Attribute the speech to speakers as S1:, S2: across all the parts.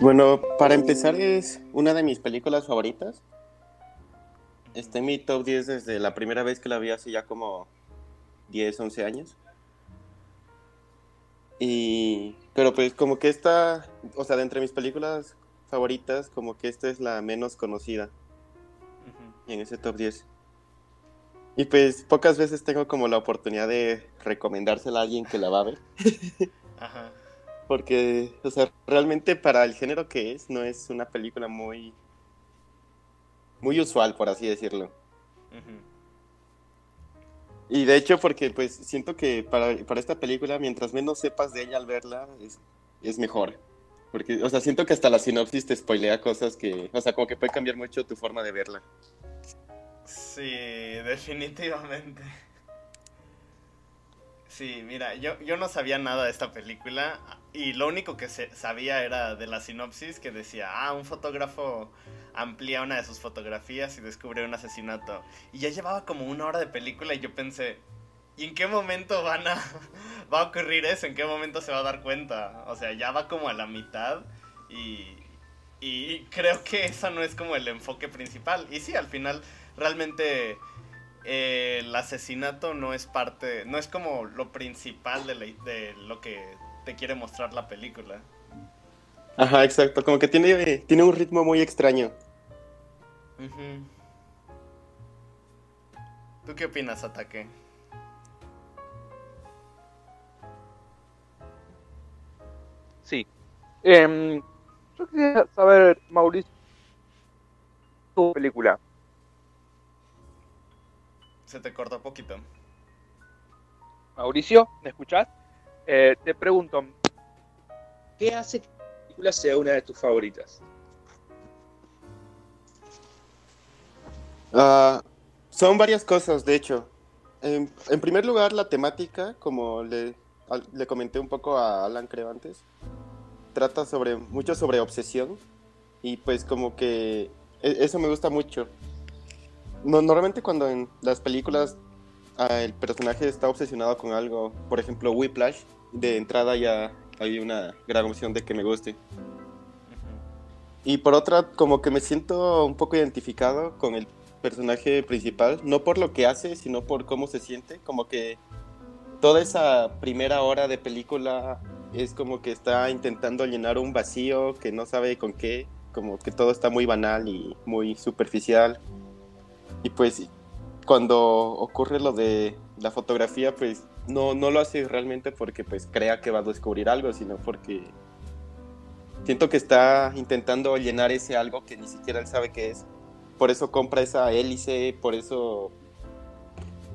S1: Bueno, para empezar es una de mis películas favoritas. Está en mi top 10 desde la primera vez que la vi hace ya como 10, 11 años. Y, pero pues como que esta, o sea, de entre mis películas favoritas, como que esta es la menos conocida en ese top 10. Y pues pocas veces tengo como la oportunidad de recomendársela a alguien que la va a ver.
S2: Ajá.
S1: Porque, o sea, realmente para el género que es, no es una película muy. muy usual, por así decirlo. Y de hecho, porque pues siento que para, para esta película, mientras menos sepas de ella al verla, es, es mejor. Porque, o sea, siento que hasta la sinopsis te spoilea cosas que, o sea, como que puede cambiar mucho tu forma de verla.
S2: Sí, definitivamente. Sí, mira, yo, yo no sabía nada de esta película y lo único que se- sabía era de la sinopsis que decía, ah, un fotógrafo amplía una de sus fotografías y descubre un asesinato. Y ya llevaba como una hora de película y yo pensé, ¿y en qué momento van a, va a ocurrir eso? ¿En qué momento se va a dar cuenta? O sea, ya va como a la mitad y, y creo que eso no es como el enfoque principal. Y sí, al final realmente eh, el asesinato no es parte, no es como lo principal de, la- de lo que te quiere mostrar la película.
S1: Ajá, exacto. Como que tiene, tiene un ritmo muy extraño.
S2: Ujú. ¿Tú qué opinas, Ataque?
S3: Sí. Em, yo quería saber, Mauricio, tu película.
S2: Se te cortó poquito.
S3: Mauricio, ¿me escuchás? Eh, te pregunto, ¿qué hace que la película sea una de tus favoritas?
S1: Ah, son varias cosas, de hecho. En, en primer lugar, la temática, como le, al- le comenté un poco a Alan, creo antes, trata sobre mucho sobre obsesión y pues como que e- eso me gusta mucho. No, normalmente cuando en las películas ah, el personaje está obsesionado con algo, por ejemplo Whiplash, de entrada ya hay una gran opción de que me guste. Y por otra, como que me siento un poco identificado con el personaje principal, no por lo que hace, sino por cómo se siente, como que toda esa primera hora de película es como que está intentando llenar un vacío que no sabe con qué, como que todo está muy banal y muy superficial. Y pues cuando ocurre lo de la fotografía, pues no, no lo hace realmente porque pues crea que va a descubrir algo, sino porque siento que está intentando llenar ese algo que ni siquiera él sabe qué es. Por eso compra esa hélice, por eso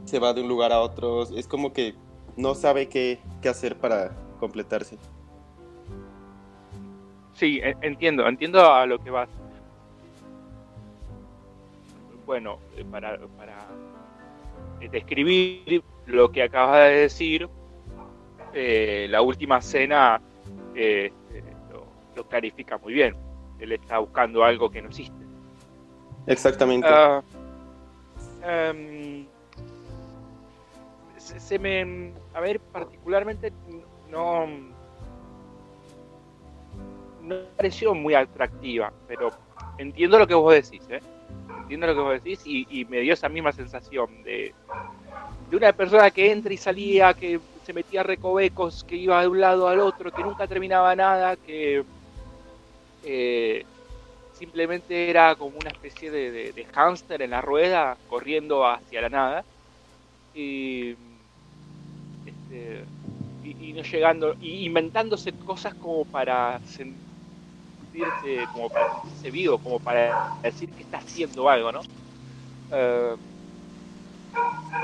S1: se va de un lugar a otro. Es como que no sabe qué, qué hacer para completarse.
S3: Sí, e- entiendo, entiendo a lo que vas. Bueno, eh, para, para eh, describir lo que acabas de decir, eh, la última cena eh, lo, lo clarifica muy bien. Él está buscando algo que no existe.
S1: Exactamente.
S3: Ah, em, se, se me. A ver, particularmente no. No me pareció muy atractiva, pero entiendo lo que vos decís, ¿eh? Entiendo lo que vos decís y, me dio esa misma sensación de, de una persona que entra y salía, que se metía a recovecos, que iba de un lado al otro, que nunca terminaba nada, que. eh, simplemente era como una especie de, de, hámster en la rueda corriendo hacia la nada y, este, y, y no llegando y inventándose cosas como para como para sentirse vivo como para decir que está haciendo algo no Eh,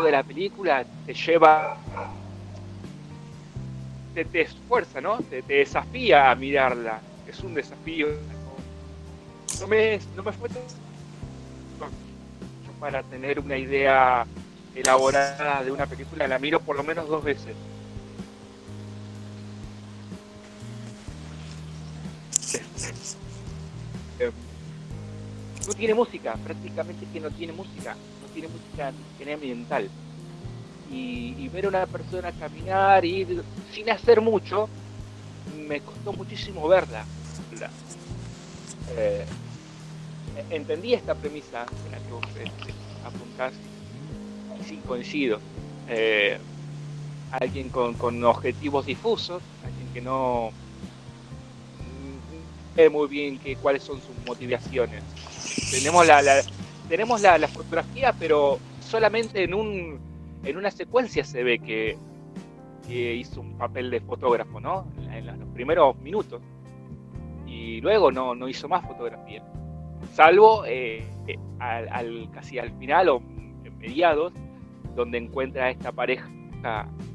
S3: de la película te lleva te, esfuerza no te, desafía a mirarla. Es un desafío. No me, no me fue tan- para tener una idea elaborada de una película la miro por lo menos dos veces. No tiene música, prácticamente que no tiene música, no tiene música siquiera ambiental. Y, ver a una persona caminar y sin hacer mucho, me costó muchísimo verla. La- eh, entendí esta premisa en la que vos eh, apuntás y sí coincido. Eh, alguien con, objetivos difusos, alguien que no muy bien que, cuáles son sus motivaciones. Tenemos la, tenemos la, la, fotografía, pero solamente en un en una secuencia se ve que, hizo un papel de fotógrafo, ¿no? En, los primeros minutos. Y luego no, no hizo más fotografía. Salvo eh, al, casi al final o en mediados, donde encuentra a esta pareja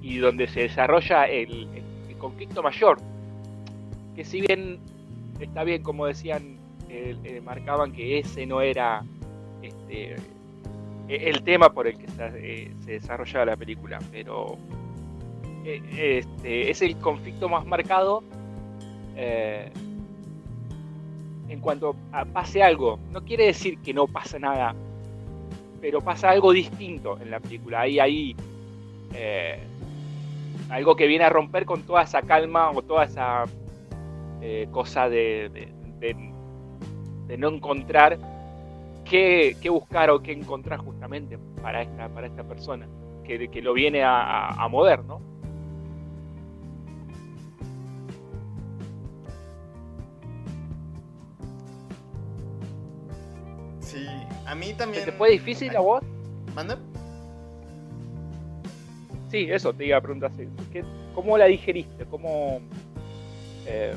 S3: y donde se desarrolla el, conflicto mayor. Que si bien está bien, como decían, marcaban que ese no era este, el tema por el que se, eh, desarrolla la película, pero eh, este, es el conflicto más marcado eh, en cuanto pase algo. No quiere decir que no pasa nada, pero pasa algo distinto en la película. Ahí hay algo que viene a romper con toda esa calma o toda esa cosa de, de no encontrar qué, buscar o qué encontrar justamente para esta, para esta persona que, que lo viene a, a, mover, ¿no?
S2: Sí, a mí también.
S3: ¿Te fue difícil a vos?
S2: ¿Manda?
S3: Sí, eso te iba a preguntar. ¿Cómo la digeriste? ¿Cómo eh,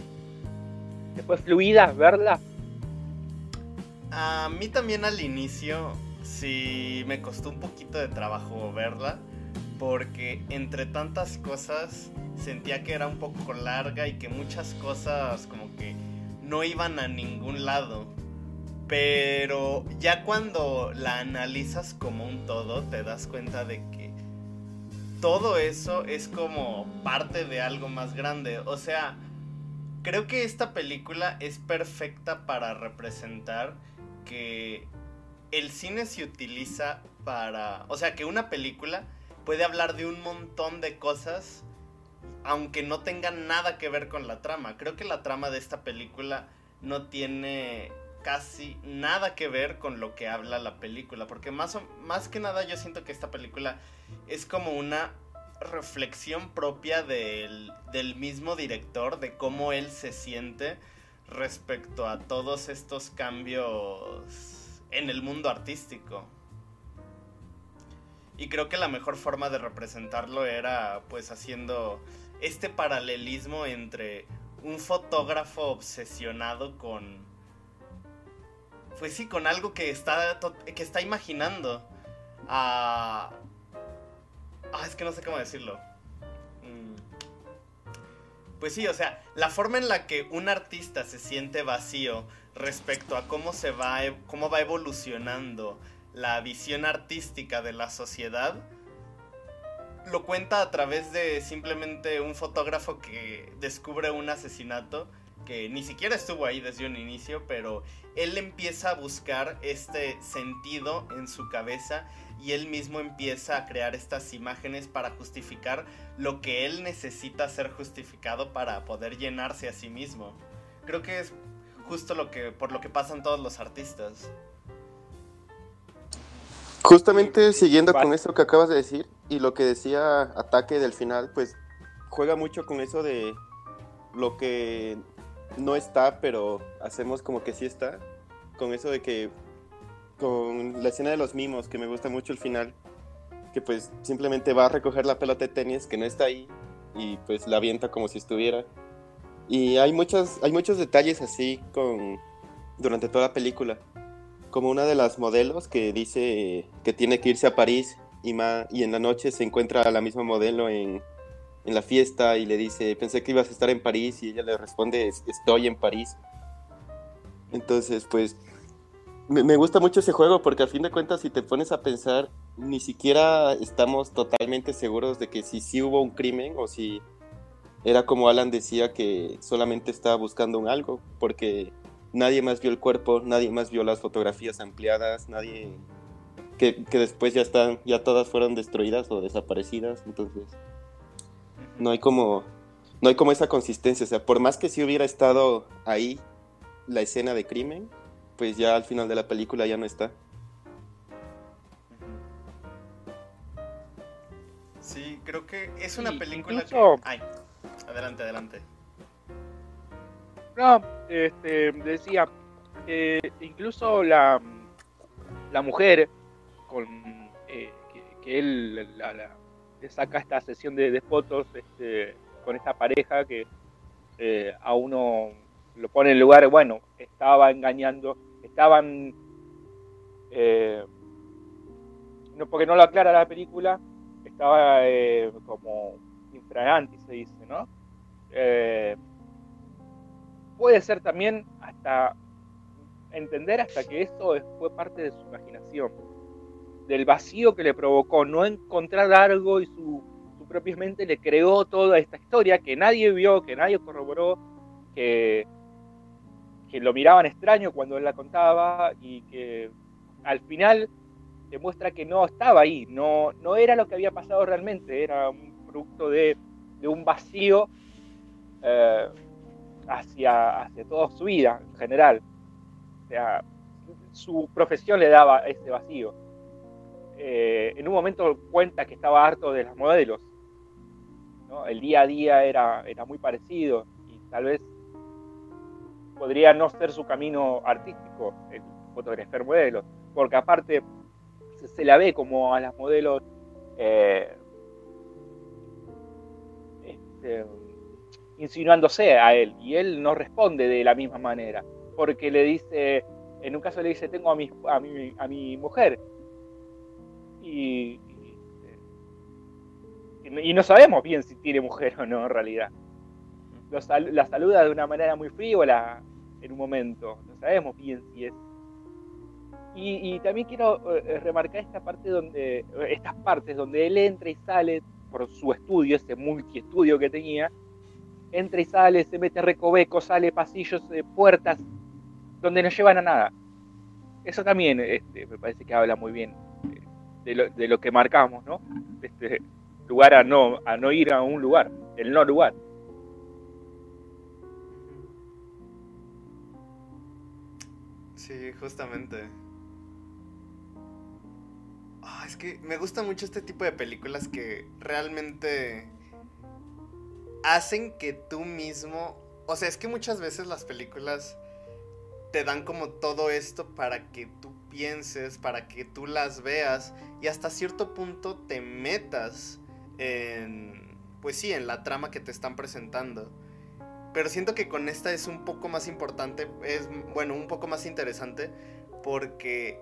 S3: te fue fluida verla?
S2: A mí también al inicio sí me costó un poquito de trabajo verla porque entre tantas cosas sentía que era un poco larga y que muchas cosas como que no iban a ningún lado. Pero ya cuando la analizas como un todo te das cuenta de que todo eso es como parte de algo más grande. O sea, creo que esta película es perfecta para representar que el cine se utiliza para... O sea, que una película puede hablar de un montón de cosas aunque no tenga nada que ver con la trama. Creo que la trama de esta película no tiene casi nada que ver con lo que habla la película. Porque más, más que nada yo siento que esta película es como una reflexión propia del, del mismo director, de cómo él se siente respecto a todos estos cambios en el mundo artístico. Y creo que la mejor forma de representarlo era pues haciendo este paralelismo entre un fotógrafo obsesionado con pues sí, con algo que está que está imaginando a ah, es que no sé cómo decirlo. Pues sí, o sea, la forma en la que un artista se siente vacío respecto a cómo se va, e, cómo va evolucionando la visión artística de la sociedad, lo cuenta a través de simplemente un fotógrafo que descubre un asesinato que ni siquiera estuvo ahí desde un inicio, pero él empieza a buscar este sentido en su cabeza y él mismo empieza a crear estas imágenes para justificar lo que él necesita ser justificado para poder llenarse a sí mismo. Creo que es justo lo que por lo que pasan todos los artistas.
S1: Justamente siguiendo con eso que acabas de decir y lo que decía Ataque del final, pues juega mucho con eso de lo que no está, pero hacemos como que sí está. Con eso de que con la escena de los mimos, que me gusta mucho el final, que pues simplemente va a recoger la pelota de tenis que no está ahí y pues la avienta como si estuviera. Y hay, muchos hay muchos detalles así con, durante toda la película. Como una de las modelos que dice que tiene que irse a París y, y en la noche se encuentra a la misma modelo en, en la fiesta y le dice, pensé que ibas a estar en París y ella le responde, estoy en París. Entonces, pues me, gusta mucho ese juego porque a fin de cuentas si te pones a pensar, ni siquiera estamos totalmente seguros de que si sí hubo un crimen o si era como Alan decía que solamente estaba buscando un algo, porque nadie más vio el cuerpo, nadie más vio las fotografías ampliadas, nadie que, que después ya están, ya todas fueron destruidas o desaparecidas, entonces no hay como no hay como esa consistencia, o sea, por más que si hubiera estado ahí la escena de crimen, pues ya al final de la película ya no está.
S2: Sí, creo que es una
S3: Sí,
S2: película
S3: incluso-
S2: que... Ay, adelante, adelante.
S3: No, este, decía, eh, incluso la, la mujer con eh, que, que él la- la- le saca esta sesión de, de fotos este, con esta pareja que eh, a uno lo pone en lugar, bueno, estaba engañando, estaban, eh, no, porque no lo aclara la película, estaba eh, como infraganti se dice, ¿no? Eh, puede ser también hasta entender hasta que eso es- fue parte de su imaginación, del vacío que le provocó no encontrar algo y su, su propia mente le creó toda esta historia que nadie vio, que nadie corroboró, que, que lo miraban extraño cuando él la contaba y que al final demuestra que no estaba ahí, no, no era lo que había pasado realmente, era un producto de, de un vacío eh, hacia, hacia toda su vida en general. O sea, su profesión le daba ese vacío. Eh, en un momento cuenta que estaba harto de las modelos. ¿no? El día a día era, era muy parecido y tal vez podría no ser su camino artístico, el fotografiar modelos, porque aparte se, la ve como a las modelos eh, este, insinuándose a él y él no responde de la misma manera porque le dice en un caso le dice tengo a mi a mi, a mi mujer y, y, y no sabemos bien si tiene mujer o no en realidad La saluda de una manera muy frívola en un momento no sabemos bien si es y, y también quiero eh, remarcar esta parte donde estas partes donde él entra y sale por su estudio ese multiestudio que tenía entra y sale, se mete recoveco, sale pasillos, eh, puertas, donde no llevan a nada. Eso también este, me parece que habla muy bien eh, de, lo, de lo que marcamos, ¿no? De Este lugar a no, a no ir a un lugar, el no lugar.
S2: Sí, justamente. Ah, es que me gusta mucho este tipo de películas que realmente hacen que tú mismo... O sea, es que muchas veces las películas te dan como todo esto para que tú pienses, para que tú las veas y hasta cierto punto te metas en... Pues sí, en la trama que te están presentando. Pero siento que con esta es un poco más importante, es bueno, un poco más interesante porque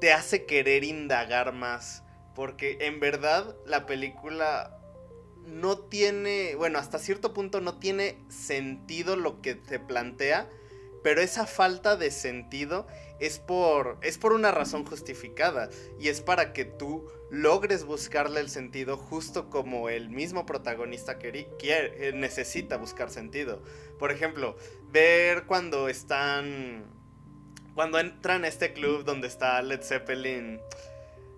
S2: te hace querer indagar más. Porque en verdad la película no tiene, bueno, hasta cierto punto no tiene sentido lo que te plantea, pero esa falta de sentido es por, es por una razón justificada y es para que tú logres buscarle el sentido justo como el mismo protagonista quiere, eh, necesita buscar sentido. Por ejemplo, ver cuando están, cuando entran a este club donde está Led Zeppelin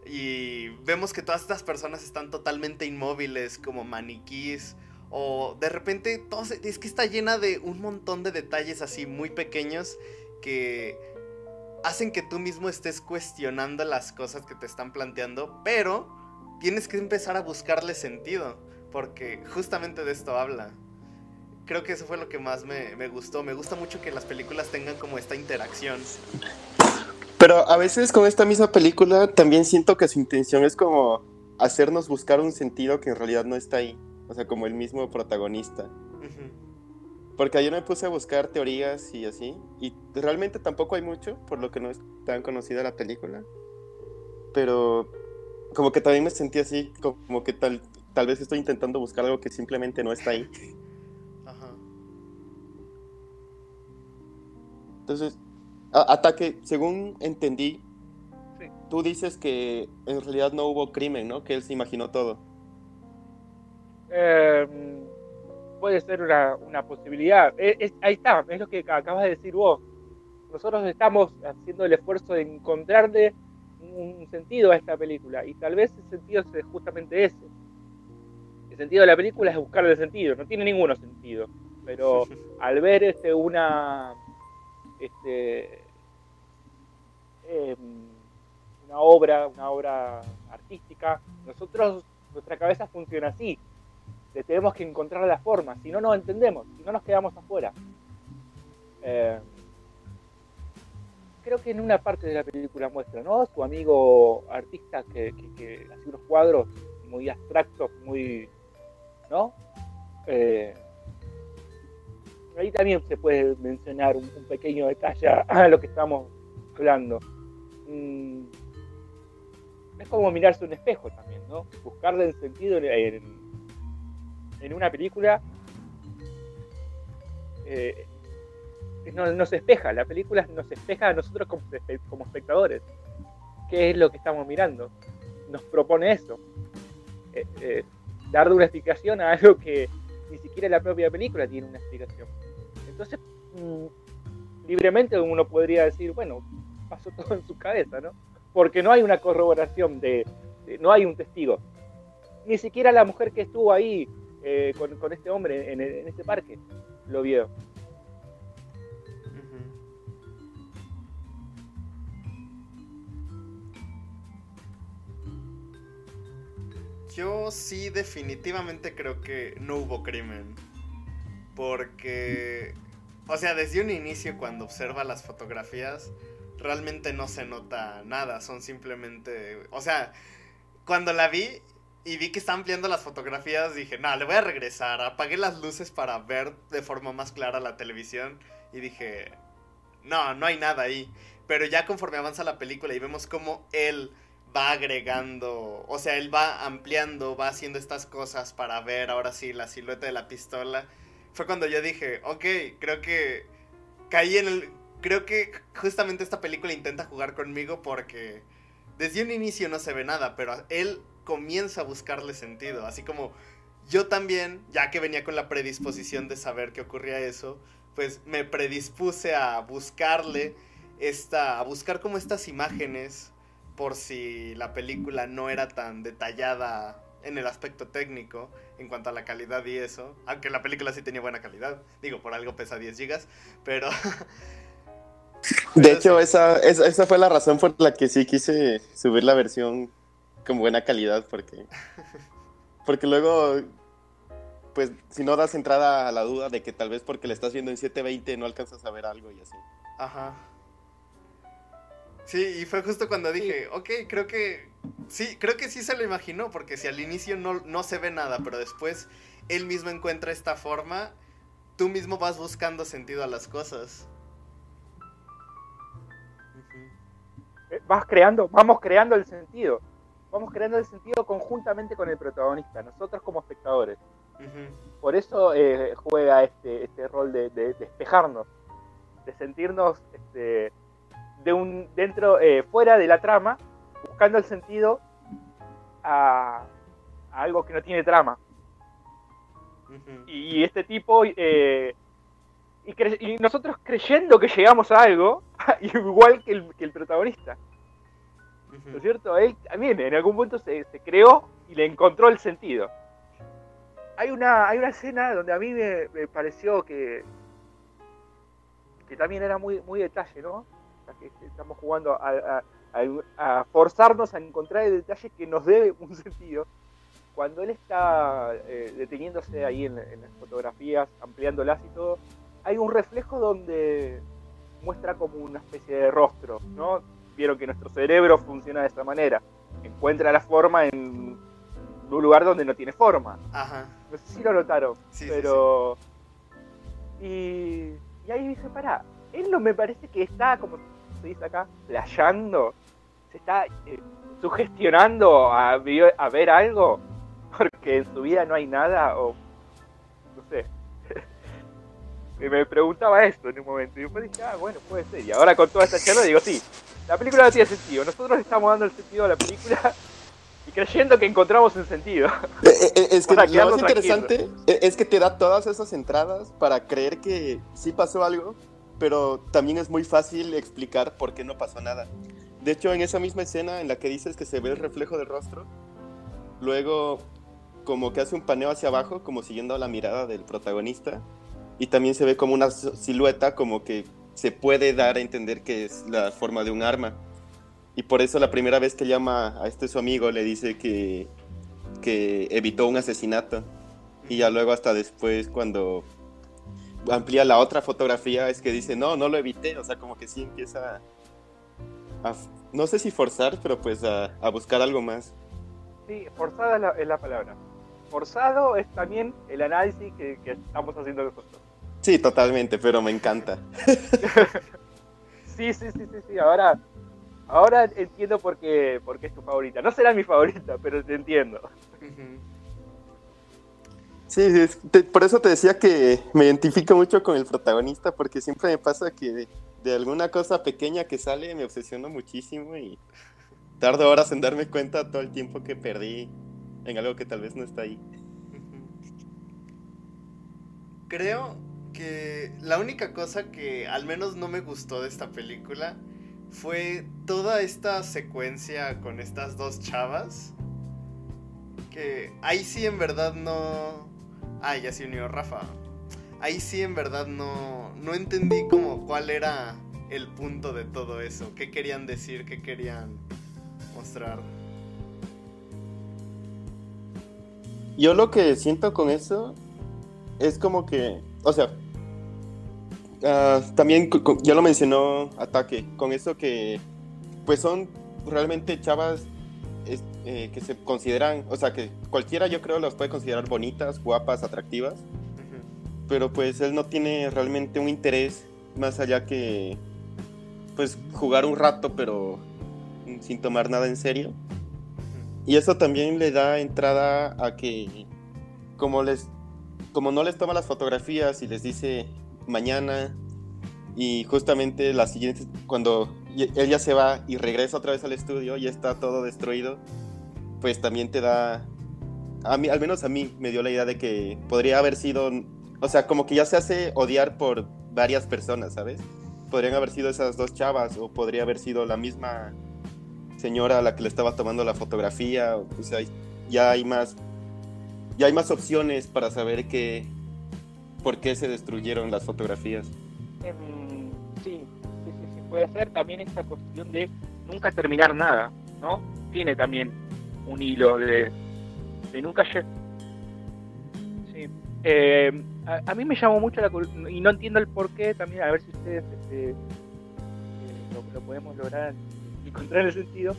S2: y vemos que todas estas personas están totalmente inmóviles como maniquís o de repente todo es que está llena de un montón de detalles así muy pequeños que hacen que tú mismo estés cuestionando las cosas que te están planteando, pero tienes que empezar a buscarle sentido, porque justamente de esto habla. Creo que eso fue lo que más me, me gustó. Me gusta mucho que las películas tengan como esta interacción.
S1: Pero a veces con esta misma película también siento que su intención es como hacernos buscar un sentido que en realidad no está ahí. O sea, como el mismo protagonista. Porque ayer me puse a buscar teorías y así. Y realmente tampoco hay mucho, por lo que no es tan conocida la película. Pero como que también me sentí así, como que tal, tal vez estoy intentando buscar algo que simplemente no está ahí.
S2: Ajá.
S1: Entonces, Ataque, según entendí,
S3: Sí.
S1: tú dices que en realidad no hubo crimen, ¿no? Que él se imaginó todo.
S3: Eh, puede ser una, una posibilidad. Eh, es- ahí está, es lo que acabas de decir vos. Nosotros estamos haciendo el esfuerzo de encontrarle un sentido a esta película y tal vez el sentido es justamente ese. El sentido de la película es buscarle sentido, no tiene ninguno sentido, pero al ver este, una, este, em, una obra, una obra artística, nosotros, nuestra cabeza funciona así. Le tenemos que encontrar la forma, si no, no entendemos, si no nos quedamos afuera. Eh, creo que en una parte de la película muestra, ¿no? Su amigo artista que, hace unos cuadros muy abstractos, muy, ¿no? Eh, ahí también se puede mencionar un, pequeño detalle a lo que estamos hablando. Mm, es como mirarse un espejo también, ¿no? Buscarle el sentido en, en una película eh, no, se espeja, la película nos espeja a nosotros como, espectadores. ¿Qué es lo que estamos mirando? Nos propone eso. Eh, eh, una explicación a algo que ni siquiera la propia película tiene una explicación. Entonces, mm, libremente uno podría decir, bueno, pasó todo en su cabeza, ¿no? Porque no hay una corroboración de, no hay un testigo. Ni siquiera la mujer que estuvo ahí eh, con, este hombre en, en este parque lo vio.
S2: Yo sí definitivamente creo que no hubo crimen. Porque, o sea, desde un inicio cuando observa las fotografías, realmente no se nota nada. Son simplemente, o sea, cuando la vi y vi que está ampliando las fotografías, dije, no, le voy a regresar. Apagué las luces para ver de forma más clara la televisión y dije, no, no hay nada ahí. Pero ya conforme avanza la película y vemos cómo él va agregando, o sea, él va ampliando, va haciendo estas cosas para ver ahora sí la silueta de la pistola. Fue cuando yo dije, ok, creo que caí en el... Creo que justamente esta película intenta jugar conmigo porque desde un inicio no se ve nada, pero él comienza a buscarle sentido, así como yo también, ya que venía con la predisposición de saber que ocurría eso, pues me predispuse a buscarle esta, a buscar como estas imágenes por si la película no era tan detallada en el aspecto técnico en cuanto a la calidad y eso, aunque la película sí tenía buena calidad, digo, por algo pesa 10 gigas, pero...
S1: de hecho, esa, esa, fue la razón por la que sí quise subir la versión con buena calidad, porque... Porque luego, pues, si no das entrada a la duda de que tal vez porque le estás viendo en 720 no alcanzas a ver algo y así.
S2: Ajá. Sí, y fue justo cuando dije, ok, creo que sí, creo que sí se lo imaginó, porque si al inicio no, no se ve nada, pero después él mismo encuentra esta forma, tú mismo vas buscando sentido a las cosas.
S3: Vas creando, vamos creando el sentido. Vamos creando el sentido conjuntamente con el protagonista, nosotros como espectadores. Por eso eh, juega este, este rol de, de, despejarnos, de sentirnos este, de un dentro eh, fuera de la trama buscando el sentido a, algo que no tiene trama. Y, este tipo eh, y, nosotros creyendo que llegamos a algo igual que el, que el protagonista ¿no es cierto? él también en algún punto se, creó y le encontró el sentido hay una hay una escena donde a mí me, pareció que que también era muy muy detalle no estamos jugando a, forzarnos a encontrar el detalle que nos dé un sentido. Cuando él está eh, deteniéndose ahí en, las fotografías, ampliándolas y todo, hay un reflejo donde muestra como una especie de rostro, ¿no? Vieron que nuestro cerebro funciona de esta manera. Encuentra la forma en un lugar donde no tiene forma. No sé si lo notaron, pero... Y, y ahí dice, pará, él no me parece que está como se dice acá, playando, se está eh, sugestionando a, a ver algo, porque en su vida no hay nada, o no sé. me preguntaba esto en un momento, y después dije, ah, bueno, puede ser. Y ahora con toda esta charla digo, sí, la película no tiene sentido. Nosotros estamos dando el sentido a la película y creyendo que encontramos un sentido.
S1: Eh, eh, es que lo más interesante es que te da todas esas entradas para creer que sí pasó algo, pero también es muy fácil explicar por qué no pasó nada. De hecho, en esa misma escena en la que dices que se ve el reflejo del rostro, luego como que hace un paneo hacia abajo, como siguiendo la mirada del protagonista, y también se ve como una silueta como que se puede dar a entender que es la forma de un arma. Y por eso la primera vez que llama a este su amigo le dice que, que evitó un asesinato. Y ya luego hasta después cuando amplía la otra fotografía es que dice, no, no lo evité. O sea, como que sí empieza a, no sé si forzar, pero pues a, buscar algo más.
S3: Sí, forzada es la, palabra. Forzado es también el análisis que, que estamos haciendo nosotros.
S1: Sí, totalmente, pero me encanta.
S3: sí, sí, sí, sí, sí. Ahora, ahora entiendo por qué, por qué es tu favorita. No será mi favorita, pero te entiendo.
S1: Sí, por eso te decía que me identifico mucho con el protagonista, porque siempre me pasa que de, alguna cosa pequeña que sale me obsesiono muchísimo y tardo horas en darme cuenta todo el tiempo que perdí en algo que tal vez no está ahí.
S2: Creo que la única cosa que al menos no me gustó de esta película fue toda esta secuencia con estas dos chavas. Que ahí sí en verdad no... Ah, ya se unió Rafa. Ahí sí en verdad no, no entendí como cuál era el punto de todo eso. ¿Qué querían decir? ¿Qué querían mostrar?
S1: Yo lo que siento con eso es como que, o sea, Ah, también ya lo mencionó Ataque, con eso que pues son realmente chavas eh, que se consideran, o sea que cualquiera yo creo las puede considerar bonitas, guapas, atractivas, pero pues él no tiene realmente un interés más allá que pues jugar un rato pero sin tomar nada en serio. Y eso también le da entrada a que como les como no les toma las fotografías y les dice mañana y justamente la siguiente, cuando él ya se va y regresa otra vez al estudio y está todo destruido, pues también te da, a mí, al menos a mí me dio la idea de que podría haber sido, o sea, como que ya se hace odiar por varias personas, ¿sabes? Podrían haber sido esas dos chavas o podría haber sido la misma señora a la que le estaba tomando la fotografía, o, sea, ya hay más, ya hay más opciones para saber que, por qué se destruyeron las fotografías.
S3: Em, sí, sí, sí, puede ser también esta cuestión de nunca terminar nada, ¿no? Tiene también un hilo de, de nunca llegar. Sí. Eh, a, mí me llamó mucho la y no entiendo el por qué también, a ver si ustedes este, eh, lo, podemos lograr encontrar el sentido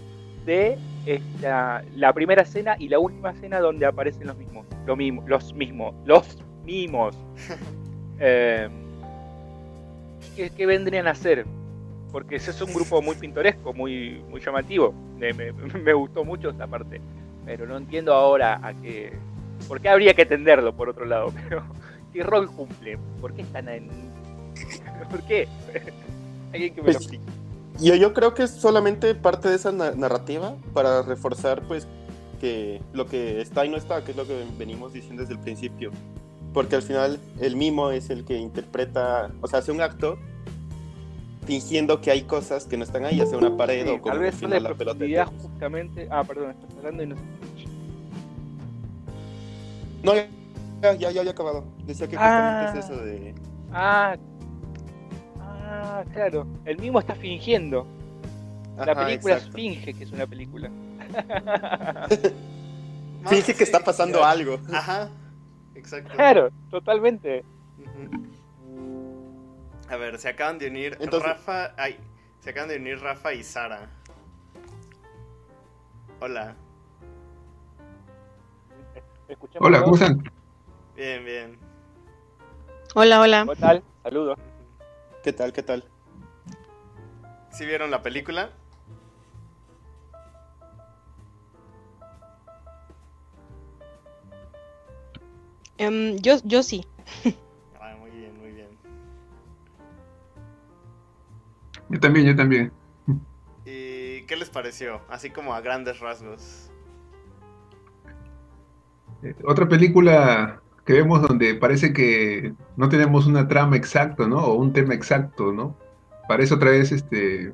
S3: de esta, la primera escena y la última escena donde aparecen los mismos, lo mismo, los mismos, los mimos. Eh, ¿qué, vendrían a hacer? Porque ese es un grupo muy pintoresco, muy, muy llamativo. Me, gustó mucho esta parte. Pero no entiendo ahora a qué. ¿Por qué habría que entenderlo por otro lado? Pero, ¿qué rol cumple? ¿Por qué están en.? ¿Por qué? Alguien que me lo pues, explique.
S1: Yo, yo creo que es solamente parte de esa narrativa para reforzar, pues, que lo que está y no está, que es lo que venimos diciendo desde el principio porque al final el mimo es el que interpreta, o sea, hace un acto fingiendo que hay cosas que no están ahí, hace una pared o como
S3: tal vez la pelota. justamente, ah, perdón, estás hablando y no
S1: No, ya, ya, ya había acabado. Decía que justamente es eso de
S3: Ah. Ah, claro, el mimo está fingiendo. La película finge que es una película.
S1: finge que está pasando algo.
S2: Ajá. Exacto.
S3: Claro, totalmente.
S2: A ver, se acaban de unir Rafa. Ay, se acaban de unir Rafa y Sara. Hola.
S4: Hola, ¿cómo están?
S2: Bien, bien.
S5: Hola, hola.
S3: ¿Qué tal? Saludos.
S1: ¿Qué tal? ¿Qué tal?
S2: ¿Sí vieron la película?
S5: Em, yo, yo sí.
S2: Ah, muy bien, muy bien.
S4: Yo también, yo también.
S2: ¿Y qué les pareció? Así como a grandes rasgos.
S4: Eh, otra película que vemos donde parece que no tenemos una trama exacta, ¿no? O un tema exacto, ¿no? Parece otra vez este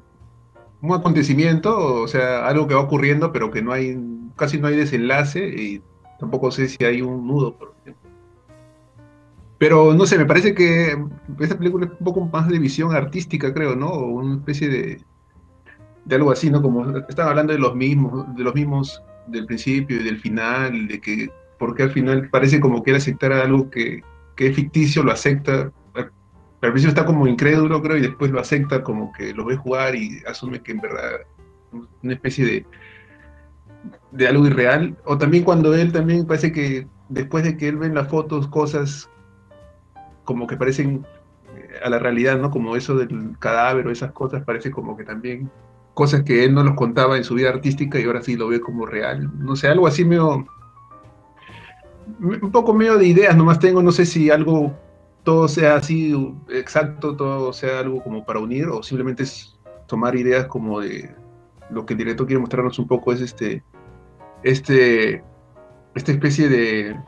S4: un acontecimiento, o sea, algo que va ocurriendo, pero que no hay, casi no hay desenlace y tampoco sé si hay un nudo, ejemplo. Pero no sé, me parece que esta película es un poco más de visión artística, creo, ¿no? O una especie de, de algo así, ¿no? Como están hablando de los mismos, de los mismos del principio y del final, de que porque al final parece como que él aceptar algo que, que es ficticio, lo acepta. Al principio está como incrédulo, creo, y después lo acepta como que lo ve jugar y asume que en verdad una especie de, de algo irreal. O también cuando él también parece que después de que él ve en las fotos cosas como que parecen eh, a la realidad, ¿no? Como eso del cadáver o esas cosas, parece como que también cosas que él no los contaba en su vida artística y ahora sí lo ve como real. No sé, algo así medio... Un poco medio de ideas nomás tengo, no sé si algo, todo sea así exacto, todo sea algo como para unir o simplemente es tomar ideas como de lo que el director quiere mostrarnos un poco es este, este, esta especie de,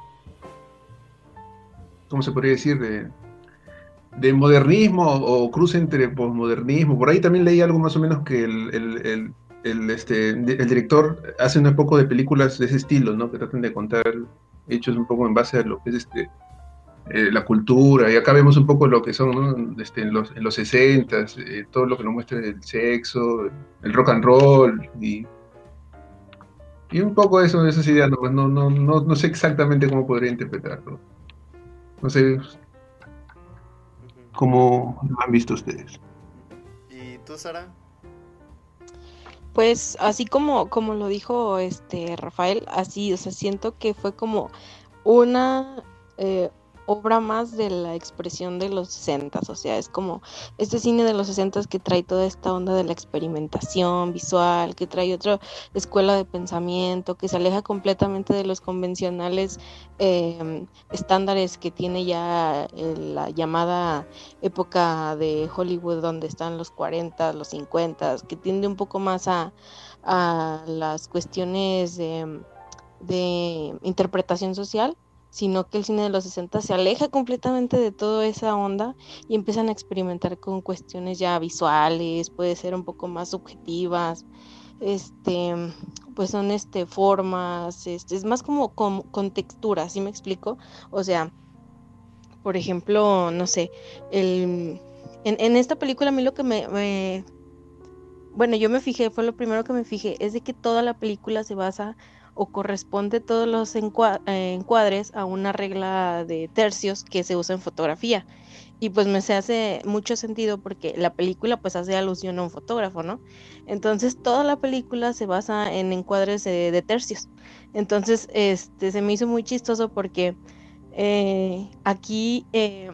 S4: ¿cómo se podría decir? De, de modernismo o cruce entre posmodernismo. Por ahí también leí algo más o menos que el, este, director hace un poco de películas de ese estilo, ¿no? Que tratan de contar hechos un poco en base a lo que es este, eh, la cultura. Y acá vemos un poco lo que son este, en, los, en los 60 eh, todo lo que nos muestra el sexo, el rock and roll y, y un poco eso, esas ideas. No, no, no, no, no sé exactamente cómo podría interpretarlo. No sé ¿Cómo lo han visto ustedes?
S2: ¿Y tú, Sara?
S5: Pues así como, como lo dijo este Rafael, así, o sea, siento que fue como una eh, obra más de la expresión de los 60, o sea, es como este cine de los 60 que trae toda esta onda de la experimentación visual, que trae otra escuela de pensamiento, que se aleja completamente de los convencionales em, estándares que tiene ya eh, la llamada época de Hollywood, donde están los 40, los 50, que tiende un poco más a, las cuestiones de interpretación social sino que el cine de los 60 se aleja completamente de toda esa onda y empiezan a experimentar con cuestiones ya visuales, puede ser un poco más subjetivas, este, pues son este formas, este, es más como con, con textura, ¿sí me explico? O sea, por ejemplo, no sé, el, en, esta película a mí lo que me, bueno, yo me fijé, fue lo primero que me fijé, es de que toda la película se basa o corresponde todos los encuadres a una regla de tercios que se usa en fotografía. Y pues me se hace mucho sentido porque la película pues hace alusión a un fotógrafo, ¿no? Entonces toda la película se basa en encuadres de, tercios. Entonces este se me hizo muy chistoso porque eh, aquí eh,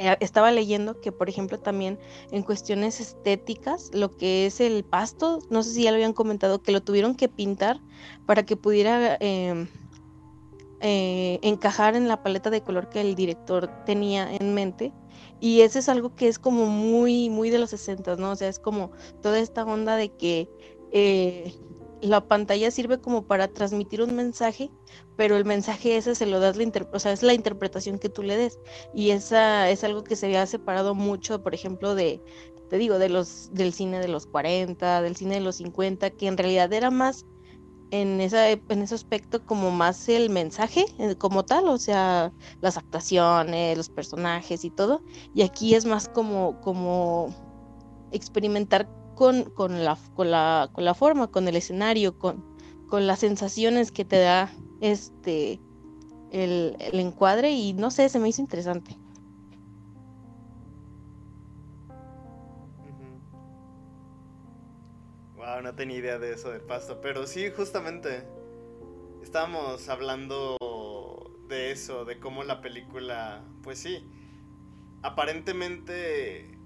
S5: eh, estaba leyendo que, por ejemplo, también en cuestiones estéticas, lo que es el pasto, no sé si ya lo habían comentado, que lo tuvieron que pintar para que pudiera em, eh, encajar en la paleta de color que el director tenía en mente. Y eso es algo que es como muy, muy de los 60, ¿no? O sea, es como toda esta onda de que eh, la pantalla sirve como para transmitir un mensaje, pero el mensaje ese se lo das la o sea, es la interpretación que tú le des. Y esa es algo que se había separado mucho, por ejemplo, de, te digo, de los, del cine de los 40, del cine de los 50, que en realidad era más en, esa, en ese aspecto como más el mensaje eh, como tal, o sea, las actuaciones, los personajes y todo. Y aquí es más como, como experimentar con, la, con, la, con la forma, con el escenario, con, con las sensaciones que te da este el, encuadre y no sé, se me hizo interesante.
S2: Wow, no tenía idea de eso del pasto, pero sí, justamente estábamos hablando de eso, de cómo la película, pues sí, aparentemente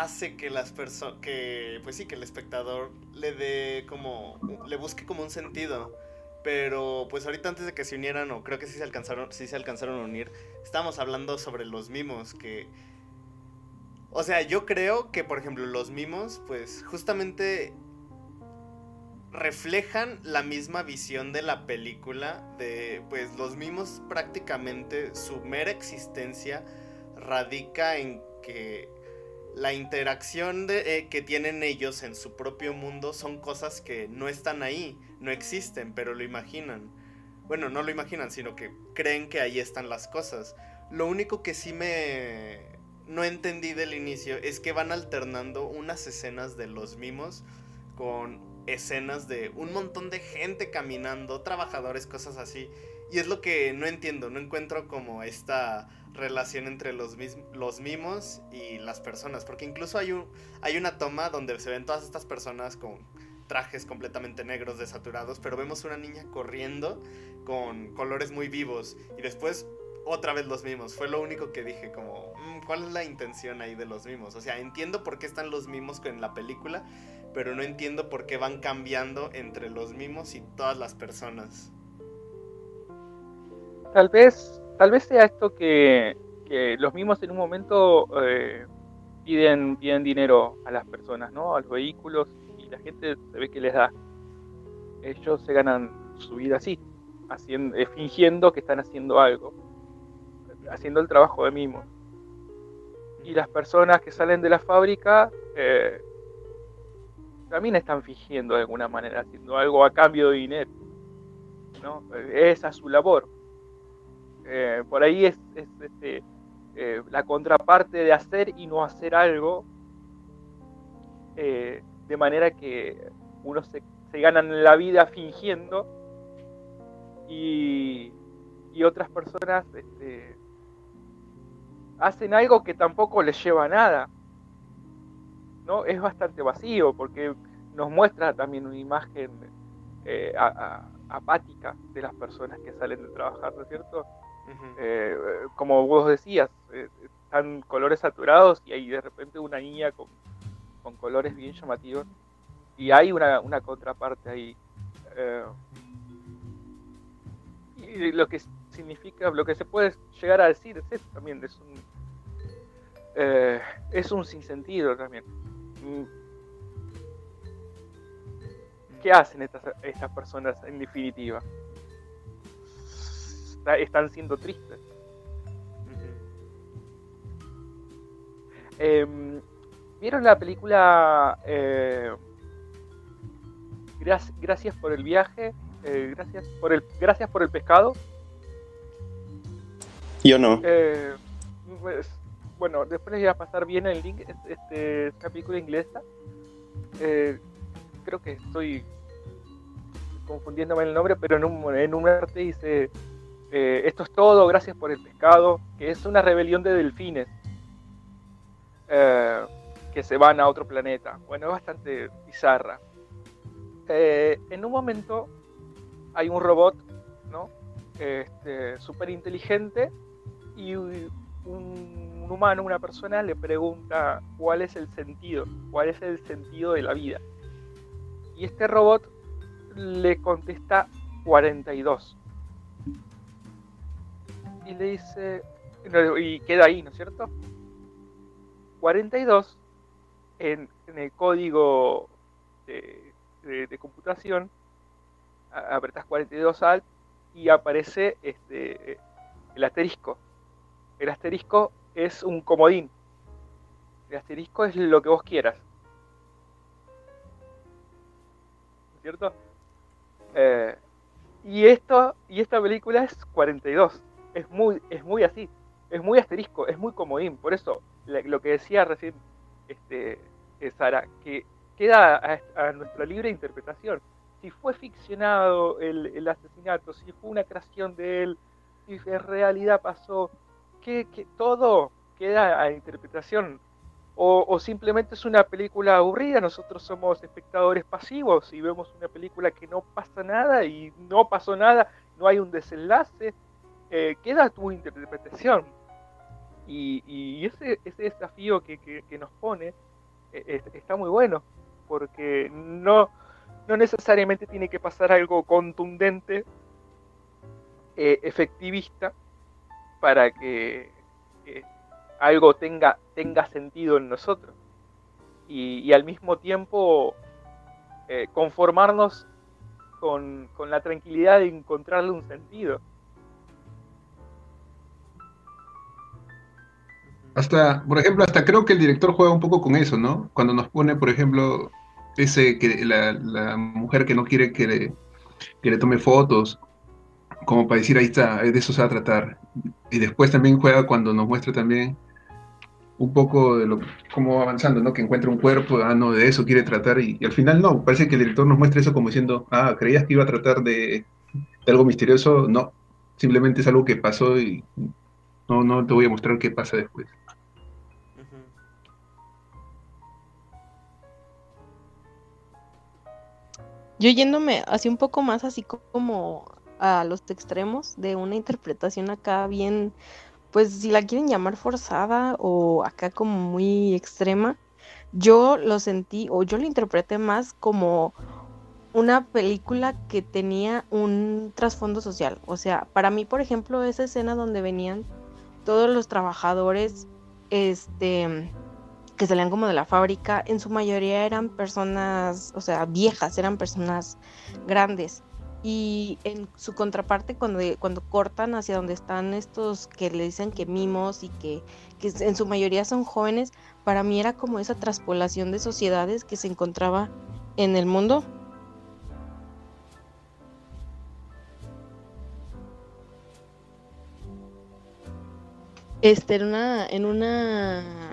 S2: hace que las personas que pues sí que el espectador le dé como le busque como un sentido. Pero pues ahorita antes de que se unieran o creo que sí se alcanzaron sí se alcanzaron a unir estábamos hablando sobre los mimos que o sea yo creo que por ejemplo los mimos pues justamente reflejan la misma visión de la película de pues los mimos prácticamente su mera existencia radica en que la interacción eh, que tienen ellos en su propio mundo son cosas que no están ahí, no existen, pero lo imaginan. bueno, no lo imaginan, sino que creen que ahí están las cosas. Lo único que sí me no entendí del inicio es que van alternando unas escenas de los mimos con escenas de un montón de gente caminando, trabajadores, cosas así. Y es lo que no entiendo, no encuentro como esta relación entre los, los mimos y las personas. Porque incluso hay, un, hay una toma donde se ven todas estas personas con trajes completamente negros, desaturados, pero vemos una niña corriendo con colores muy vivos. Y después otra vez los mimos. Fue lo único que dije, como, mm, ¿cuál es la intención ahí de los mimos? O sea, entiendo por qué están los mimos en la película, pero no entiendo por qué van cambiando entre los mimos y todas las personas.
S3: Tal vez, tal vez sea esto que, los mimos en un momento eh, piden, piden dinero a las personas, ¿no? A los vehículos y la gente se ve que les da. Ellos se ganan su vida así, haciendo, eh, fingiendo que están haciendo algo, haciendo el trabajo de mimos. Y las personas que salen de la fábrica eh, también están fingiendo de alguna manera, haciendo algo a cambio de dinero. ¿no? Esa es su labor. Eh, por ahí es, este, eh, la contraparte de hacer y no hacer algo, eh, de manera que uno se, ganan la vida fingiendo y, otras personas este, hacen algo que tampoco les lleva a nada. ¿no? Es bastante vacío porque nos muestra también una imagen apática de las personas que salen de trabajar, ¿no es cierto? Eh, como vos decías, eh, están colores saturados y hay de repente una niña con, colores bien llamativos y hay una, contraparte ahí. Eh, y lo que significa, lo que se puede llegar a decir es eso también, es un, es un sinsentido también. Mm. ¿Qué hacen estas, estas personas en definitiva? Están siendo tristes. Em, ¿Vieron la película eh, Gracias por el viaje? Eh, gracias, por el, gracias por el pescado.
S1: Yo no.
S3: Eh, pues, bueno, después les voy a pasar bien el link. Este, esta película inglesa. creo que estoy confundiéndome el nombre, pero en un, en un arte dice eh, esto es todo, gracias por el pescado, que es una rebelión de delfines eh, que se van a otro planeta. Bueno, es bastante bizarra. Eh, en un momento hay un robot, ¿no? Este, súper inteligente y un humano, una persona, le pregunta cuál es el sentido, cuál es el sentido de la vida. Y este robot le contesta 42 y le dice, y queda ahí, ¿no es cierto? 42 en, el código de, computación, apretas 42 alt y aparece este, el asterisco. El asterisco es un comodín. El asterisco es lo que vos quieras. ¿Cierto? Eh, y esto, y esta película es 42 es muy, es muy así, es muy asterisco, es muy comodín. Por eso, lo que decía recién este, eh, Sara, que queda a, nuestra libre interpretación. Si fue ficcionado el, asesinato, si fue una creación de él, si en realidad pasó, que, todo queda a interpretación. O, o, simplemente es una película aburrida, nosotros somos espectadores pasivos y vemos una película que no pasa nada y no pasó nada, no hay un desenlace, eh, queda tu interpretación. Y, ese, ese, desafío que, nos pone eh, está muy bueno, porque no, no necesariamente tiene que pasar algo contundente, eh, efectivista, para que algo tenga, tenga sentido en nosotros. Y, al mismo tiempo conformarnos con, con la tranquilidad de encontrarle un sentido.
S4: Hasta, por ejemplo, hasta creo que el director juega un poco con eso, ¿no? Cuando nos pone, por ejemplo, ese que la, mujer que no quiere que le, que tome fotos, como para decir, ahí está, de eso se va a tratar. Y después también juega cuando nos muestra también un poco de lo cómo va avanzando, ¿no? Que encuentra un cuerpo, ah, no, de eso quiere tratar, y, al final no, parece que el director nos muestra eso como diciendo, ah, creías que iba a tratar de, algo misterioso, no, simplemente es algo que pasó y no, no te voy a mostrar qué pasa después.
S5: Yo yéndome así un poco más así como a los extremos de una interpretación acá bien pues si la quieren llamar forzada o acá como muy extrema, yo lo sentí o yo lo interpreté más como una película que tenía un trasfondo social. O sea, para mí, por ejemplo, esa escena donde venían todos los trabajadores, este, que salían como de la fábrica, en su mayoría eran personas, o sea, viejas, eran personas grandes. Y en su contraparte, cuando, cuando cortan hacia donde están estos que le dicen que mimos y que, que en su mayoría son jóvenes, para mí era como esa traspolación de sociedades que se encontraba en el mundo. Este, en una, en una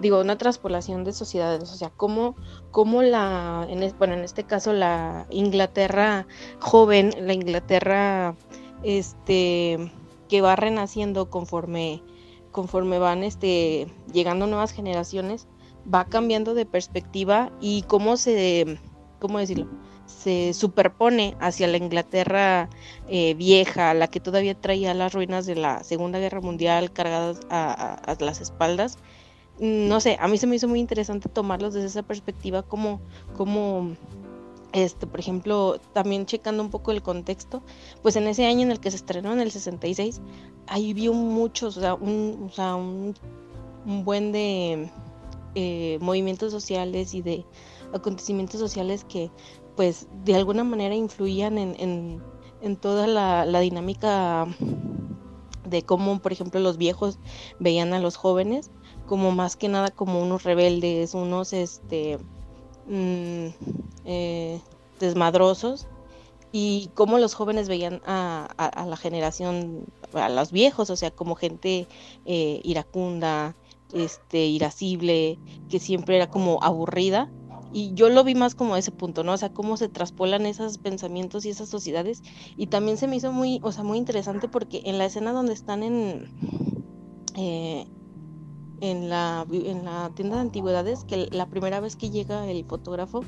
S5: digo, una traspolación de sociedades, o sea, cómo, cómo la, en bueno, en este caso la Inglaterra joven, la Inglaterra, este, que va renaciendo conforme, conforme van, este, llegando nuevas generaciones, va cambiando de perspectiva y cómo se, ¿cómo decirlo? se superpone hacia la Inglaterra eh, vieja, la que todavía traía las ruinas de la Segunda Guerra Mundial cargadas a las espaldas, no sé, a mí se me hizo muy interesante tomarlos desde esa perspectiva como, como este, por ejemplo, también checando un poco el contexto, pues en ese año en el que se estrenó, en el 66, ahí vio muchos, o sea, un, o sea, un, buen de eh, movimientos sociales y de acontecimientos sociales que, pues, de alguna manera influían en, en, toda la, la dinámica de cómo, por ejemplo, los viejos veían a los jóvenes como más que nada como unos rebeldes, unos este mm, eh, desmadrosos y cómo los jóvenes veían a, la generación, a los viejos, o sea, como gente eh, iracunda, este, irascible, que siempre era como aburrida. Y yo lo vi más como ese punto, ¿no? O sea, cómo se traspolan esos pensamientos y esas sociedades. Y también se me hizo muy, o sea, muy interesante porque en la escena donde están en, eh, en la, en la tienda de antigüedades, que la primera vez que llega el fotógrafo,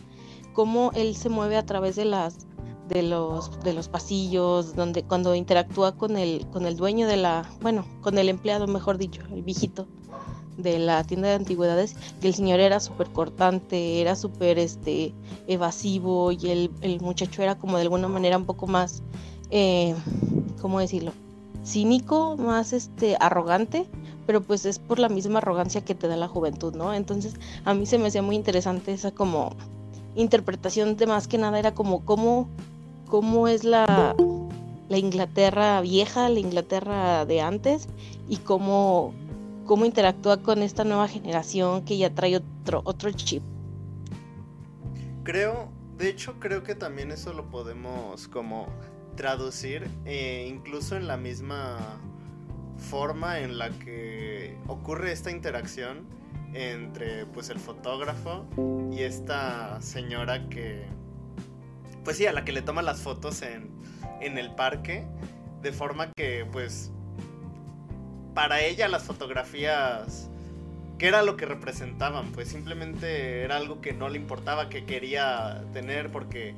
S5: cómo él se mueve a través de las de los de los pasillos, donde cuando interactúa con el con el dueño de la, bueno, con el empleado, mejor dicho, el viejito de la tienda de antigüedades, que el señor era súper cortante, era súper este evasivo y el, el, muchacho era como de alguna manera un poco más, eh, ¿cómo decirlo? cínico, más este arrogante, pero pues es por la misma arrogancia que te da la juventud, ¿no? Entonces a mí se me hacía muy interesante esa como interpretación de más que nada era como cómo, cómo es la, la Inglaterra vieja, la Inglaterra de antes y cómo, cómo interactúa con esta nueva generación que ya trae otro, otro chip.
S2: Creo, de hecho creo que también eso lo podemos como traducir eh, incluso en la misma forma en la que ocurre esta interacción entre pues el fotógrafo y esta señora que pues sí, a la que le toma las fotos en, en el parque de forma que pues para ella las fotografías ¿qué era lo que representaban? Pues simplemente era algo que no le importaba, que quería tener porque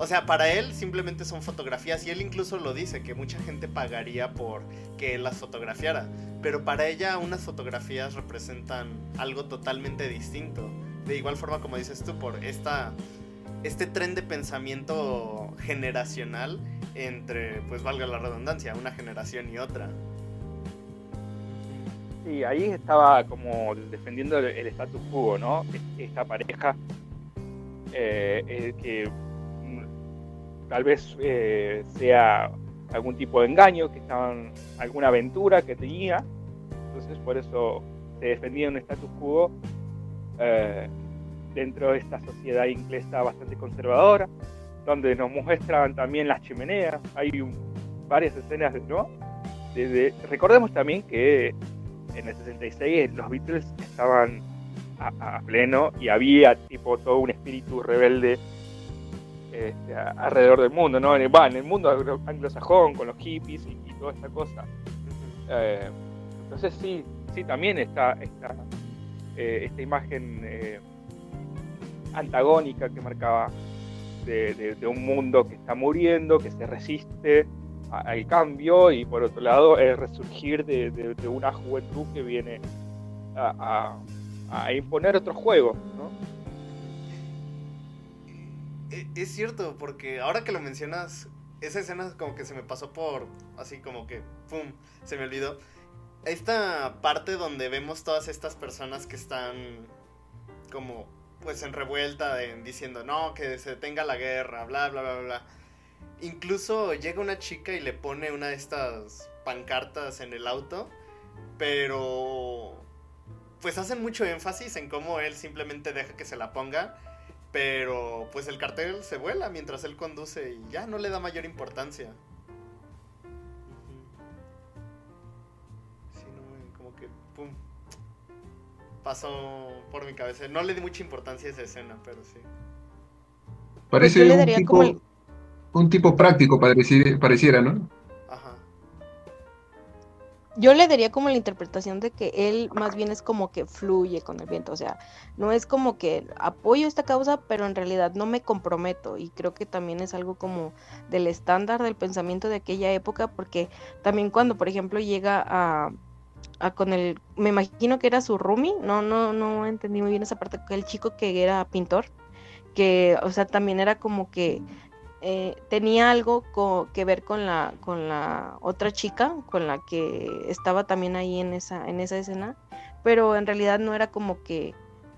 S2: o sea, para él simplemente son fotografías y él incluso lo dice, que mucha gente pagaría por que él las fotografiara. Pero para ella unas fotografías representan algo totalmente distinto. De igual forma como dices tú, por esta, este tren de pensamiento generacional entre, pues valga la redundancia, una generación y otra.
S3: Sí, ahí estaba como defendiendo el, status quo, ¿no? Esta pareja eh, que tal vez eh, sea algún tipo de engaño, que estaban alguna aventura que tenía, entonces por eso se defendía un status quo eh, dentro de esta sociedad inglesa bastante conservadora, donde nos muestran también las chimeneas, hay varias escenas, ¿no? recordemos también que en el 66 los Beatles estaban a, pleno y había tipo todo un espíritu rebelde este, alrededor del mundo, ¿no? En el, en el mundo anglosajón, con los hippies y, toda esta cosa. Eh, entonces sí, sí, también está esta, eh, esta imagen eh, antagónica que marcaba de, un mundo que está muriendo, que se resiste al cambio y por otro lado el resurgir de, una juventud que viene a, imponer otro juego, ¿no?
S2: E, es cierto, porque ahora que lo mencionas, esa escena como que se me pasó por, así como que, ¡pum!, se me olvidó. Esta parte donde vemos todas estas personas que están como, pues en revuelta, diciendo, no, que se detenga la guerra, bla, bla, bla, bla. Incluso llega una chica y le pone una de estas pancartas en el auto, pero pues hacen mucho énfasis en cómo él simplemente deja que se la ponga, pero pues el cartel se vuela mientras él conduce y ya no le da mayor importancia. Sí, no, como que pum. Pasó por mi cabeza. No le di mucha importancia a esa escena, pero sí.
S4: Parece un tipo, un tipo práctico, pareciera, ¿no?
S5: Yo le daría como la interpretación de que él más bien es como que fluye con el viento, o sea, no es como que apoyo esta causa, pero en realidad no me comprometo y creo que también es algo como del estándar del pensamiento de aquella época, porque también cuando, por ejemplo, llega a, con el, me imagino que era su roomie, no, no, no entendí muy bien esa parte, el chico que era pintor, que, o sea, también era como que eh, tenía algo que ver con la, con la otra chica, con la que estaba también ahí en esa, en esa escena, pero en realidad no era como que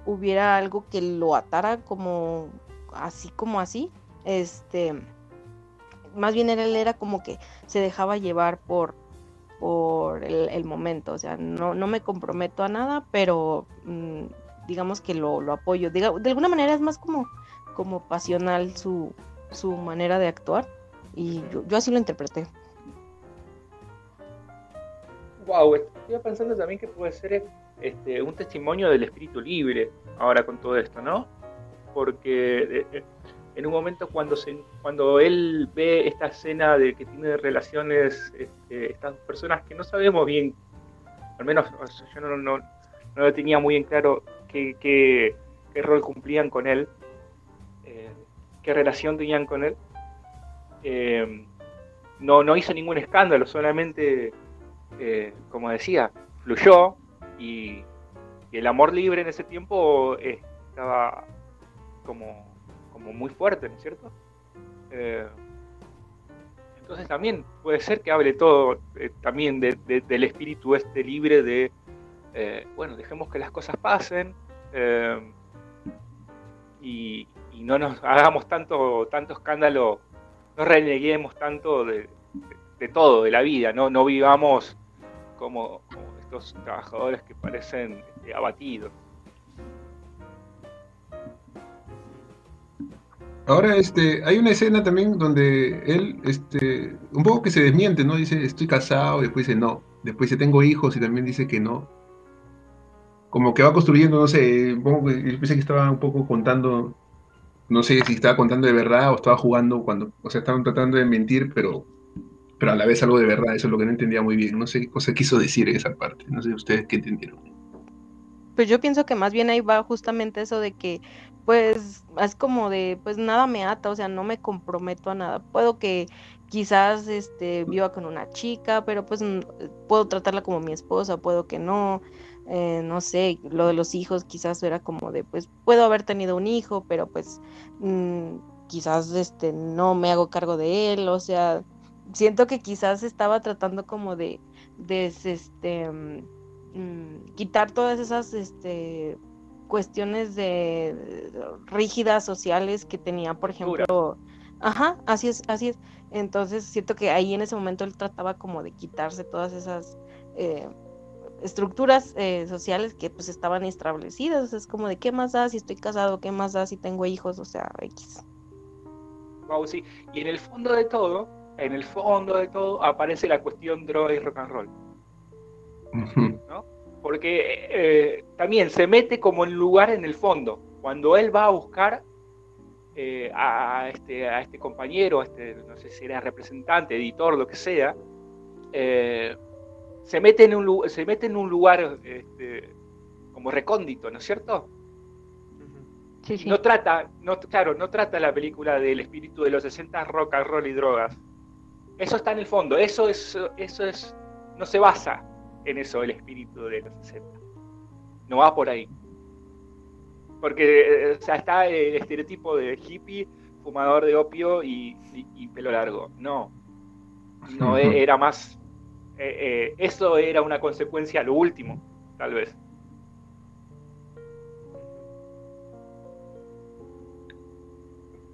S5: hubiera algo que lo atara como así como así. Este, más bien él era como que se dejaba llevar por, por el, momento, o sea, no, no, me comprometo a nada, pero mm, digamos que lo, lo apoyo. de alguna manera es más como, como pasional su, su manera de actuar y yo, así lo interpreté.
S3: Wow, estoy pensando también que puede ser este, un testimonio del espíritu libre ahora con todo esto, ¿no? Porque eh, eh, en un momento cuando, se, cuando él ve esta escena de que tiene relaciones este, estas personas que no sabemos bien, al menos yo no, no, lo tenía muy en claro qué, qué, qué rol cumplían con él, qué relación tenían con él. Eh, no, no hizo ningún escándalo, solamente, eh, como decía, fluyó y, el amor libre en ese tiempo eh, estaba como, como muy fuerte, ¿no es cierto? entonces también puede ser que hable todo también del espíritu este libre de, bueno, dejemos que las cosas pasen y, y no nos hagamos tanto, tanto escándalo, no reneguemos tanto de, todo, de la vida, no, no vivamos como, estos trabajadores que parecen este, abatidos.
S4: Ahora, este, hay una escena también donde él, este, un poco que se desmiente, ¿no? Dice, estoy casado, después dice no, después dice, tengo hijos y también dice que no. Como que va construyendo, no sé, yo pensé que estaba un poco contando no sé si estaba contando de verdad o estaba jugando cuando, o sea, estaban tratando de mentir, pero, pero a la vez algo de verdad, eso es lo que no entendía muy bien, no sé qué cosa quiso decir esa parte, no sé ustedes qué entendieron.
S5: Pues yo pienso que más bien ahí va justamente eso de que, pues, es como de, pues nada me ata, o sea, no me comprometo a nada, puedo que quizás este viva con una chica, pero pues puedo tratarla como mi esposa, puedo que no, eh, no sé, lo de los hijos quizás era como de, pues puedo haber tenido un hijo, pero pues mm, quizás este, no me hago cargo de él, o sea, siento que quizás estaba tratando como de, de este, mm, quitar todas esas este, cuestiones de rígidas sociales que tenía, por ejemplo, ajá, así es, así es. Entonces siento que ahí en ese momento él trataba como de quitarse todas esas eh, estructuras eh, sociales que pues estaban establecidas. Es como de qué más da si estoy casado, qué más da si tengo hijos, o sea, X.
S3: Wow, sí. Y en el fondo de todo, en el fondo de todo aparece la cuestión droga y rock and roll. ¿no? Porque eh, también se mete como en lugar en el fondo. Cuando él va a buscar eh, a, este, a este compañero, este, no sé si era representante, editor, lo que sea, eh, se, mete en un, se mete en un lugar este, como recóndito, ¿no es cierto? No trata, no, claro, no trata la película del espíritu de los 60 rock and roll y drogas. Eso está en el fondo, eso es, eso es, no se basa en eso el espíritu de los 60. No va por ahí. Porque o sea, está el estereotipo de hippie, fumador de opio y, pelo largo. No. No era más. Eh, eh, eso era una consecuencia lo último, tal vez.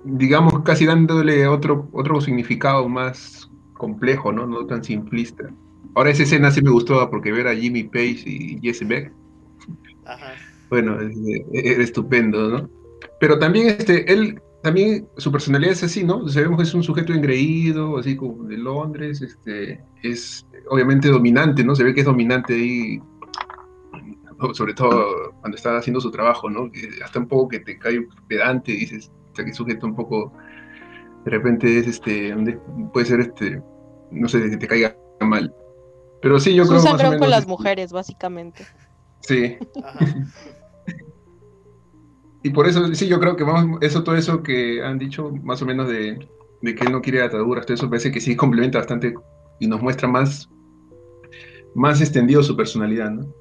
S4: digamos, casi dándole otro, otro significado más complejo, ¿no? No tan simplista. Ahora esa escena sí me gustó porque ver a Jimmy Page y Jesse Beck, bueno, es, estupendo, ¿no? Pero también este, él, también su personalidad es así, ¿no? Sabemos que es un sujeto engreído, así como de Londres, este, es obviamente dominante, ¿no? Se ve que es dominante ahí, sobre todo cuando está haciendo su trabajo, ¿no? hasta un poco que te cae pedante y dices, que sujeto un poco, de repente es este, puede ser este, no sé, que te caiga mal. Pero sí, yo creo
S5: que. Más con las mujeres, básicamente.
S4: Sí. Y por eso, sí, yo creo que eso, todo eso que han dicho, más o menos de, de que él no quiere ataduras, todo eso parece que sí complementa bastante y nos muestra más, más extendido su personalidad, ¿no?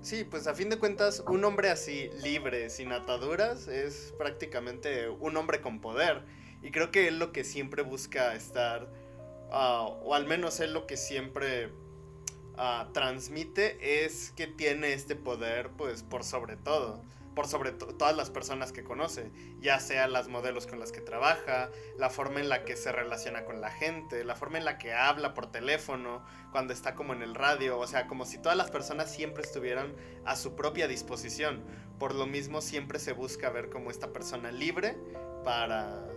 S2: Sí, pues a fin de cuentas, un hombre así, libre, sin ataduras, es prácticamente un hombre con poder. Y creo que él lo que siempre busca estar, ah, o al menos él lo que siempre ah, transmite, es que tiene este poder, pues por sobre todo por sobre todas las personas que conoce, ya sea las modelos con las que trabaja, la forma en la que se relaciona con la gente, la forma en la que habla por teléfono, cuando está como en el radio, o sea, como si todas las personas siempre estuvieran a su propia disposición. Por lo mismo siempre se busca ver como esta persona libre para,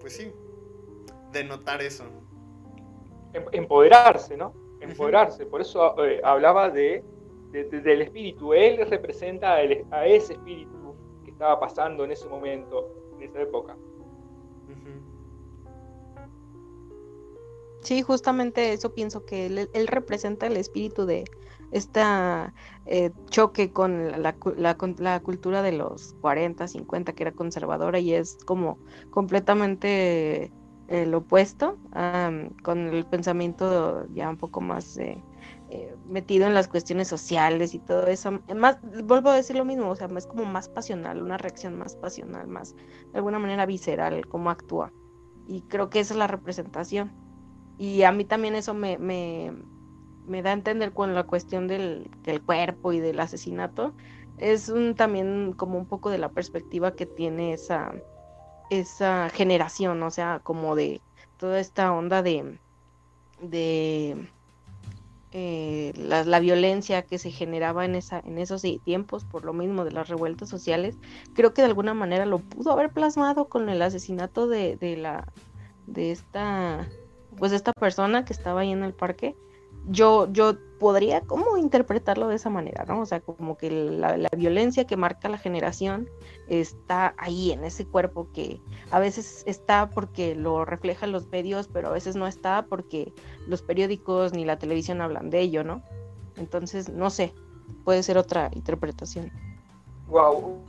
S2: pues sí, denotar eso.
S3: Em, empoderarse, ¿no? Empoderarse. Por eso eh, hablaba de del espíritu. Él representa a ese espíritu que estaba pasando en ese momento, en esa época.
S5: Sí, justamente eso pienso que él, representa el espíritu de este choque con la, la, cultura de los 40, 50, que era conservadora y es como completamente el opuesto, con el pensamiento ya un poco más eh, metido en las cuestiones sociales y todo eso. Más, vuelvo a decir lo mismo, o sea, es como más pasional, una reacción más pasional, más de alguna manera visceral, cómo actúa. Y creo que esa es la representación. Y a mí también eso me, me, me da a entender con la cuestión del, del, cuerpo y del asesinato. Es un, también como un poco de la perspectiva que tiene esa, esa generación, o sea, como de toda esta onda de, de eh, la, violencia que se generaba en, esa, en esos tiempos por lo mismo de las revueltas sociales, creo que de alguna manera lo pudo haber plasmado con el asesinato de, de la de esta pues esta persona que estaba ahí en el parque yo, yo podría como interpretarlo de esa manera, ¿no? O sea, como que la, violencia que marca la generación está ahí en ese cuerpo que a veces está porque lo reflejan los medios, pero a veces no está porque los periódicos ni la televisión hablan de ello, ¿no? Entonces, no sé, puede ser otra interpretación.
S3: Wow,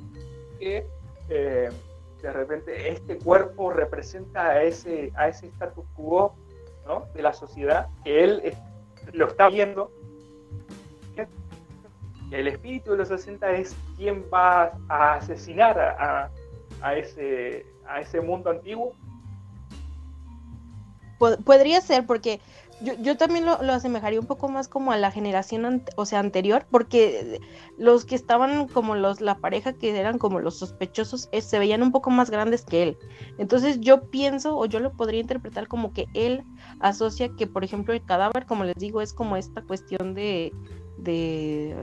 S3: que eh, de repente este cuerpo representa a ese, a ese status quo ¿no? de la sociedad que él lo está viendo. El espíritu de los 60 es quien va a asesinar a, a, ese, a ese mundo antiguo.
S5: Podría ser, porque yo, yo también lo, lo, asemejaría un poco más como a la generación, o sea, anterior, porque los que estaban como los, la pareja que eran como los sospechosos, se veían un poco más grandes que él. Entonces yo pienso, o yo lo podría interpretar como que él asocia que, por ejemplo, el cadáver, como les digo, es como esta cuestión de, de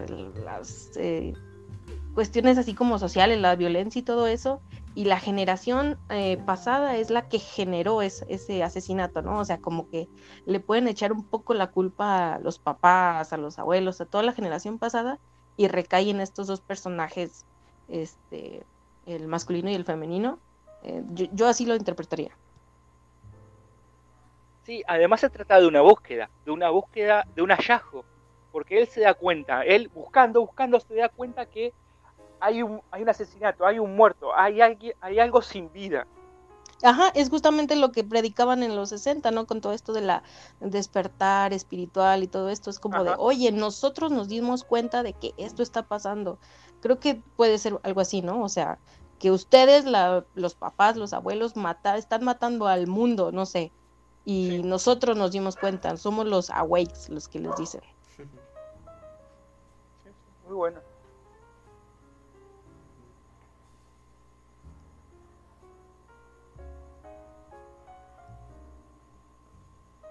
S5: las eh, cuestiones así como sociales, la violencia y todo eso, y la generación eh, pasada es la que generó ese asesinato, ¿no? O sea, como que le pueden echar un poco la culpa a los papás, a los abuelos, a toda la generación pasada y recae en estos dos personajes, este, el masculino y el femenino. Eh, yo, así lo interpretaría.
S3: Sí, además se trata de una búsqueda, de una búsqueda, de un hallazgo, porque él se da cuenta, él buscando, buscando, se da cuenta que hay un, hay un asesinato, hay un muerto, hay, hay algo sin vida.
S5: Ajá, es justamente lo que predicaban en los 60, ¿no? Con todo esto de la despertar espiritual y todo esto. Es como de, oye, nosotros nos dimos cuenta de que esto está pasando. Creo que puede ser algo así, ¿no? O sea, que ustedes, los papás, los abuelos, mata, están matando al mundo, no sé. Y nosotros nos dimos cuenta, somos los awakes los que les dicen.
S3: muy bueno.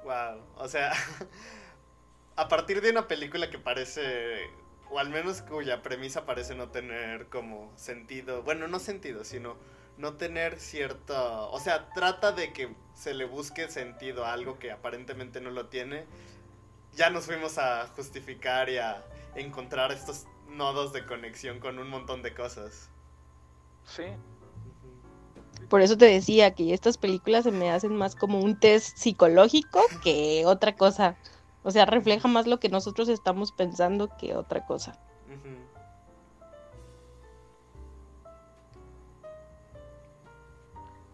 S2: Wow, o sea, a partir de una película que parece o al menos cuya premisa parece no tener como sentido, bueno, no sentido, sino no tener cierto, o sea, trata de que se le busque sentido a algo que aparentemente no lo tiene. Ya nos fuimos a justificar y a encontrar estos nodos de conexión con un montón de cosas.
S3: Sí.
S5: Por eso te decía que estas películas se me hacen más como un test psicológico que otra cosa. O sea, refleja más lo que nosotros estamos pensando que otra cosa.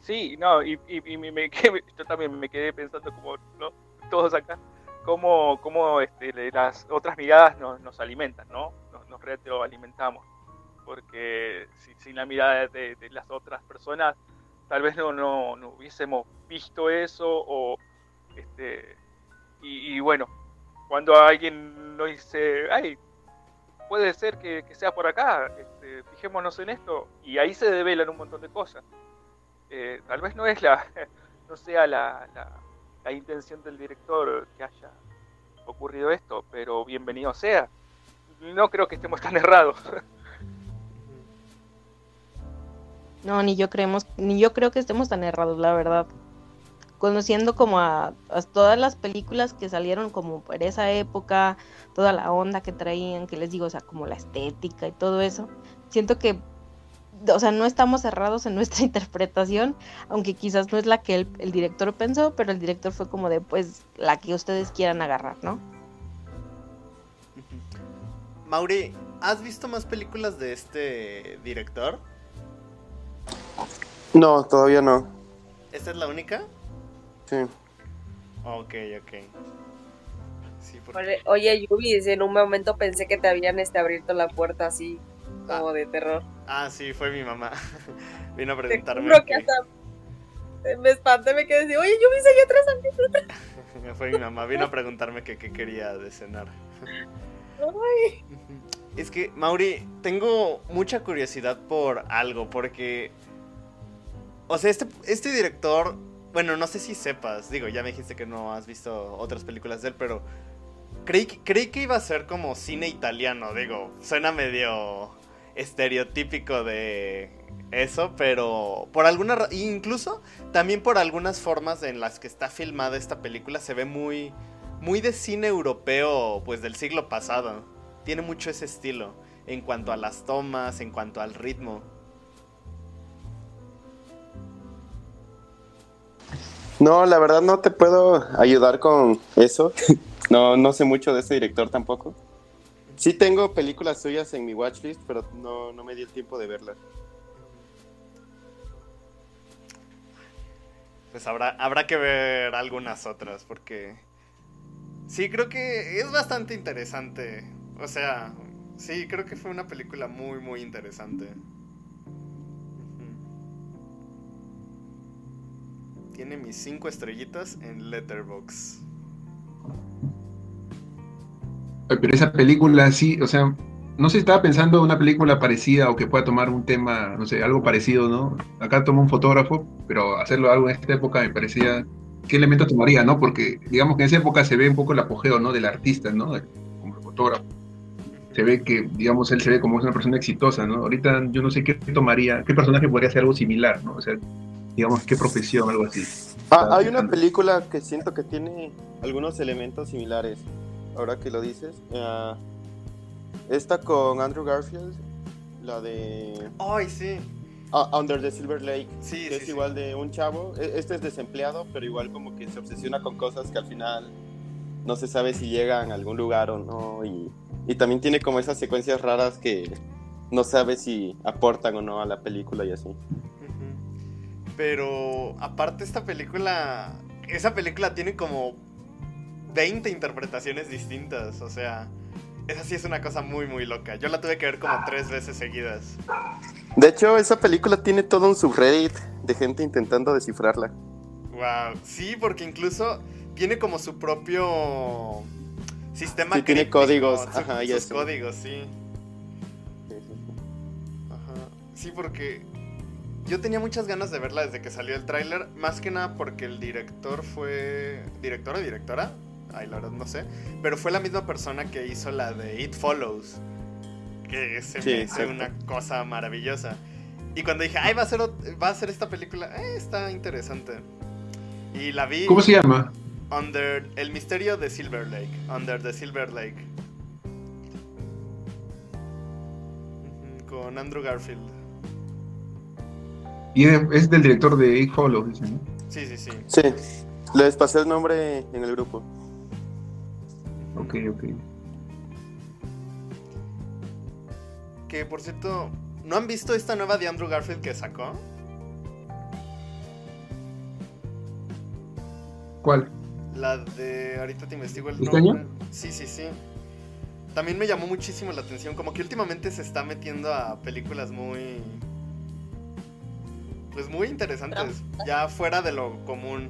S3: Sí, no, y, me, yo también me quedé pensando como ¿no? todos acá, cómo, cómo este, las otras miradas nos, nos alimentan, ¿no? Nos, nos retroalimentamos. Porque sin la mirada de, las otras personas, tal vez no, no, no hubiésemos visto eso o este, y, bueno, cuando alguien nos dice, ay, puede ser que, sea por acá, este, fijémonos en esto, y ahí se develan un montón de cosas. Eh, tal vez no es la, no sea la, la, intención del director que haya ocurrido esto, pero bienvenido sea. No creo que estemos tan errados.
S5: No, ni yo creemos, ni yo creo que estemos tan errados, la verdad conociendo como a, todas las películas que salieron como por esa época, toda la onda que traían, que les digo, o sea, como la estética y todo eso, siento que, o sea, no estamos cerrados en nuestra interpretación, aunque quizás no es la que el, el director pensó, pero el director fue como de, pues, la que ustedes quieran agarrar, ¿no?
S2: Mauri, ¿has visto más películas de este director?
S1: No, todavía no.
S2: ¿Esta es la única?
S1: Sí.
S2: Ok, ok.
S6: Oye, Yubi, en un momento pensé que te habían este, abierto la puerta así, como ah. de terror.
S2: Ah, sí, fue mi mamá. Vino a preguntarme.
S6: me espanté, me quedé así, oye, Yubi, seguí atrás.
S2: fue mi mamá, vino a preguntarme qué quería de cenar. Es que, Mauri, tengo mucha curiosidad por algo, porque... O sea, este, este director bueno, no sé si sepas, digo, ya me dijiste que no has visto otras películas de él, pero creí, creí que iba a ser como cine italiano, digo, suena medio estereotípico de eso, pero por alguna incluso también por algunas formas en las que está filmada esta película se ve muy muy de cine europeo pues del siglo pasado. Tiene mucho ese estilo en cuanto a las tomas, en cuanto al ritmo.
S1: No, la verdad no te puedo ayudar con eso. no, no sé mucho de ese director tampoco. Sí tengo películas suyas en mi watchlist, pero no, no me di el tiempo de verlas.
S2: Pues habrá, habrá que ver algunas otras, porque sí, creo que es bastante interesante. O sea, sí, creo que fue una película muy, muy interesante. Tiene mis cinco estrellitas en Letterbox.
S4: Pero esa película sí, o sea, no sé, estaba pensando en una película parecida o que pueda tomar un tema, no sé, algo parecido, ¿no? Acá tomó un fotógrafo, pero hacerlo algo en esta época me parecía, ¿qué elemento tomaría, no? Porque digamos que en esa época se ve un poco el apogeo, ¿no? Del artista, ¿no? Como el fotógrafo. se ve que, digamos, él se ve como una persona exitosa, ¿no? Ahorita yo no sé qué tomaría, qué personaje podría hacer algo similar, ¿no? O sea, digamos, qué profesión, algo así.
S1: Ah, hay una película que siento que tiene algunos elementos similares, ahora que lo dices. Ah, esta con Andrew Garfield, la de
S2: Ay, sí.
S1: ah, Under the Silver Lake,
S2: Sí,
S1: que
S2: sí,
S1: es
S2: sí.
S1: igual de un chavo. E- Este es desempleado, pero igual como que se obsesiona con cosas que al final no se sabe si llegan a algún lugar o no. Y, y también tiene como esas secuencias raras que no sabe si aportan o no a la película y así.
S2: Pero aparte esta película, esa película tiene como 20 interpretaciones distintas, o sea, esa sí es una cosa muy muy loca. Yo la tuve que ver como tres veces seguidas.
S1: De hecho, esa película tiene todo un subreddit de gente intentando descifrarla.
S2: Wow, sí, porque incluso tiene como su propio sistema
S1: Sí, tiene
S2: críptico,
S1: códigos,
S2: su-
S1: ajá, y
S2: sus códigos, sí. Ajá. Sí, porque yo tenía muchas ganas de verla desde que salió el tráiler, más que nada porque el director fue... ¿Director o directora? Ay, la verdad no sé. Pero fue la misma persona que hizo la de It Follows. Que se
S1: Sí,
S2: me hizo una cosa maravillosa. Y cuando dije, ay, va a ser, va a ser esta película, eh, está interesante. Y la vi
S4: ¿Cómo se llama?
S2: Under el misterio de Silver Lake. Under the Silver Lake. Con Andrew Garfield.
S4: Y es, es del director de It Follows, dicen, ¿no?
S2: Sí, sí, sí.
S1: Sí, les pasé el nombre en el grupo.
S4: Ok, ok.
S2: Que por cierto, ¿no han visto esta nueva de Andrew Garfield que sacó?
S4: ¿Cuál?
S2: La de. Ahorita te investigo el
S4: ¿Este
S2: nombre. Sí, sí, sí. También me llamó muchísimo la atención. Como que últimamente se está metiendo a películas muy. Pues muy interesantes. Ya fuera de lo común.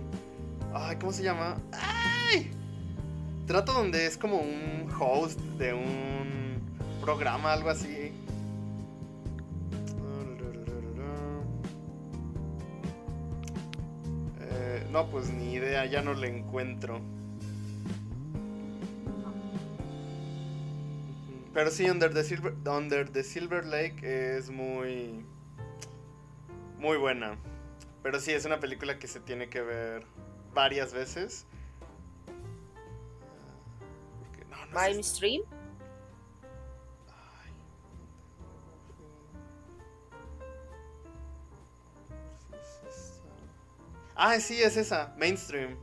S2: Ay, ¿cómo se llama? ¡Ay! Trato donde es como un host de un programa, algo así. Eh, no, pues ni idea, ya no le encuentro. Pero sí, Under the Silver, Under the Silver Lake es muy. Muy buena. Pero sí, es una película que se tiene que ver varias veces. No, es. Ah, sí, es esa, Mainstream.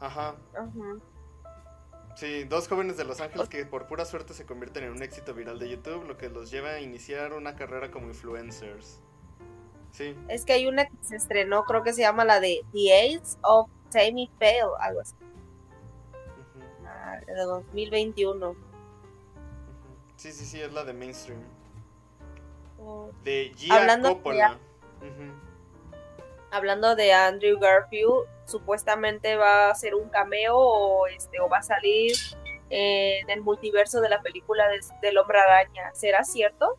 S2: Ajá.
S6: Ajá.
S2: Sí, dos jóvenes de Los Ángeles que por pura suerte se convierten en un éxito viral de YouTube, lo que los lleva a iniciar una carrera como influencers. Sí,
S6: Es que hay una que se estrenó, creo que se llama la de The Ace of Tammy Fail, algo así, ah, de 2021.
S2: ujú. sí, sí, sí, es la de Mainstream. De Gia
S6: Hablando de-
S2: Coppola. Ujú.
S6: Hablando de Andrew Garfield, supuestamente va a hacer un cameo o, este, o va a salir en el multiverso de la película de- del Hombre Araña. ¿Será cierto?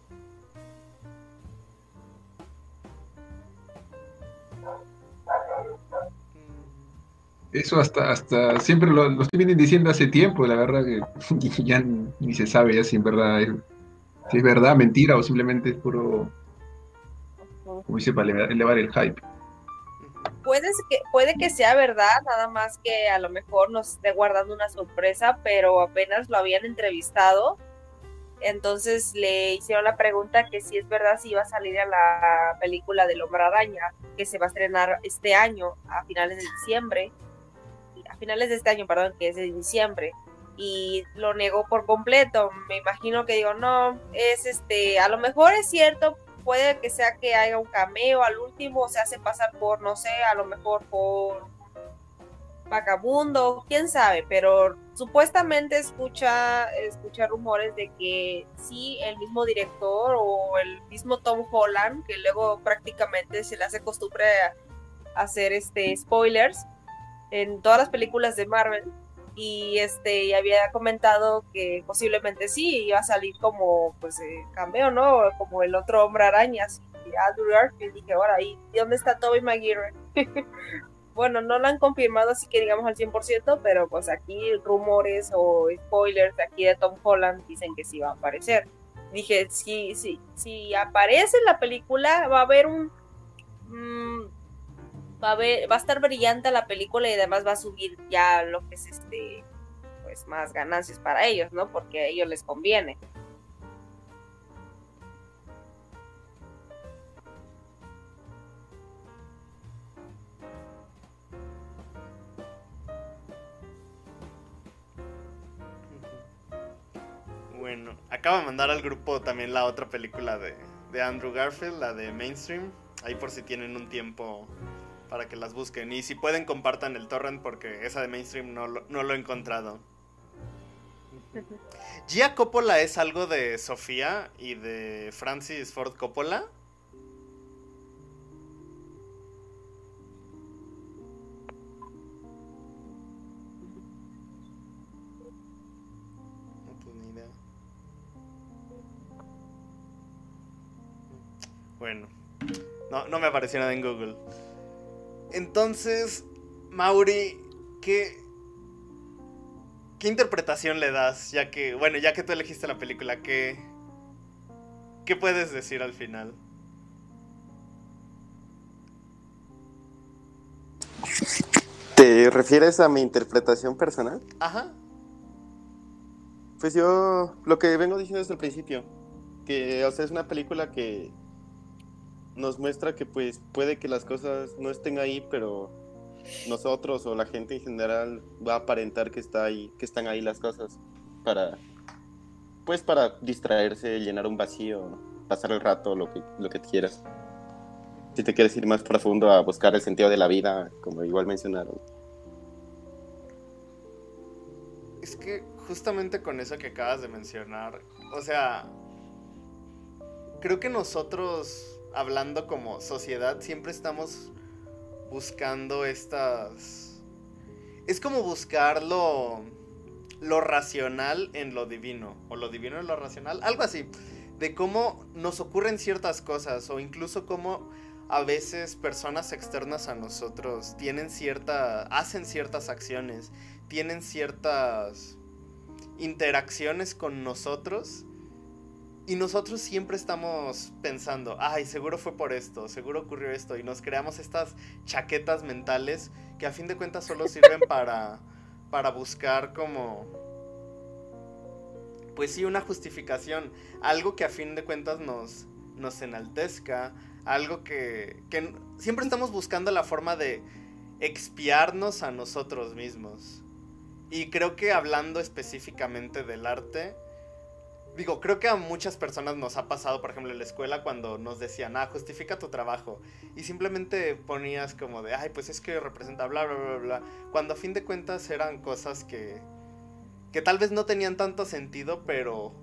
S4: Eso hasta, hasta siempre lo, lo vienen diciendo hace tiempo, la verdad que ya ni se sabe ya si en verdad es, si es verdad, mentira o simplemente es puro, como dice, para elevar, el hype.
S6: Puede que, puede que sea verdad, nada más que a lo mejor nos esté guardando una sorpresa, pero apenas lo habían entrevistado. Entonces le hicieron la pregunta que si es verdad si iba a salir a la película del Hombre Araña, que se va a estrenar este año, a finales de diciembre. A finales de este año, perdón, que es de diciembre. Y lo negó por completo. Me imagino que digo, no, es este, a lo mejor es cierto, puede que sea que haya un cameo al último, se hace pasar por, no sé, a lo mejor por vagabundo, quién sabe, pero supuestamente escucha, escucha rumores de que sí, el mismo director o el mismo Tom Holland, que luego prácticamente se le hace costumbre hacer este spoilers en todas las películas de Marvel, y este y había comentado que posiblemente sí iba a salir como pues eh, cameo no como el otro hombre araña así, Andrew Garfield dije ahora y dónde está Tobey Maguire bueno, no lo han confirmado así que digamos al 100%, pero pues aquí rumores o spoilers de aquí de Tom Holland dicen que sí va a aparecer. Dije, si, sí, si aparece en la película va a haber un... Mm, va, a va a estar brillante la película y además va a subir ya lo que es este pues más ganancias para ellos, ¿no? Porque a ellos les conviene.
S2: Bueno, acaba de mandar al grupo también la otra película de, de Andrew Garfield, la de Mainstream. Ahí por si tienen un tiempo para que las busquen. Y si pueden, compartan el torrent porque esa de Mainstream no lo, no lo he encontrado. Gia Coppola es algo de Sofía y de Francis Ford Coppola. Bueno, no, no me apareció nada en Google. Entonces, Mauri, ¿qué, ¿qué interpretación le das? Ya que, bueno, ya que tú elegiste la película, ¿qué, qué puedes decir al final?
S1: ¿Te refieres a mi interpretación personal?
S2: Ajá.
S1: Pues yo lo que vengo diciendo desde el principio, que o sea, es una película que nos muestra que pues puede que las cosas no estén ahí, pero nosotros o la gente en general va a aparentar que está ahí, que están ahí las cosas para pues para distraerse, llenar un vacío, pasar el rato, lo que lo que quieras. Si te quieres ir más profundo a buscar el sentido de la vida, como igual mencionaron.
S2: Es que justamente con eso que acabas de mencionar, o sea, creo que nosotros, hablando como sociedad, siempre estamos buscando estas... Es como buscar lo, lo racional en lo divino, o lo divino en lo racional, algo así, de cómo nos ocurren ciertas cosas, o incluso cómo a veces personas externas a nosotros tienen cierta, hacen ciertas acciones, tienen ciertas interacciones con nosotros y nosotros siempre estamos pensando, ay, seguro fue por esto, seguro ocurrió esto y nos creamos estas chaquetas mentales que a fin de cuentas solo sirven para, para buscar como, pues sí, una justificación, algo que a fin de cuentas nos, nos enaltezca, algo que, que siempre estamos buscando la forma de expiarnos a nosotros mismos. Y creo que hablando específicamente del arte, digo, creo que a muchas personas nos ha pasado, por ejemplo, en la escuela cuando nos decían, ah, justifica tu trabajo. Y simplemente ponías como de, ay, pues es que representa bla, bla, bla, bla. Cuando a fin de cuentas eran cosas que, que tal vez no tenían tanto sentido, pero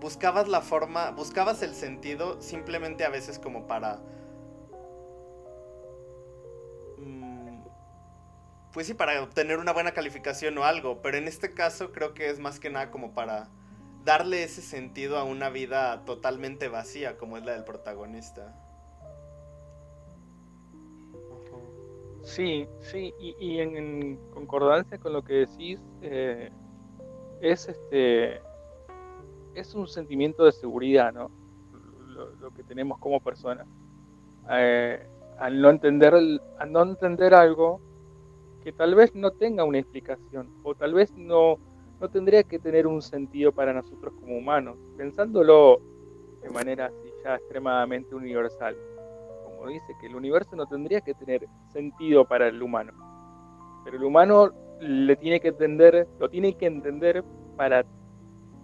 S2: buscabas la forma, buscabas el sentido simplemente a veces como para... mm, Pues sí, para obtener una buena calificación o algo, pero en este caso creo que es más que nada como para darle ese sentido a una vida totalmente vacía como es la del protagonista.
S3: Sí, sí, y, en, concordancia con lo que decís, eh, es este es un sentimiento de seguridad, ¿no? Lo, que tenemos como personas. Eh, al no entender al no entender algo que tal vez no tenga una explicación, o tal vez no, no tendría que tener un sentido para nosotros como humanos, pensándolo de manera así ya extremadamente universal. Como dice, que el universo no tendría que tener sentido para el humano. Pero el humano le tiene que entender, lo tiene que entender para,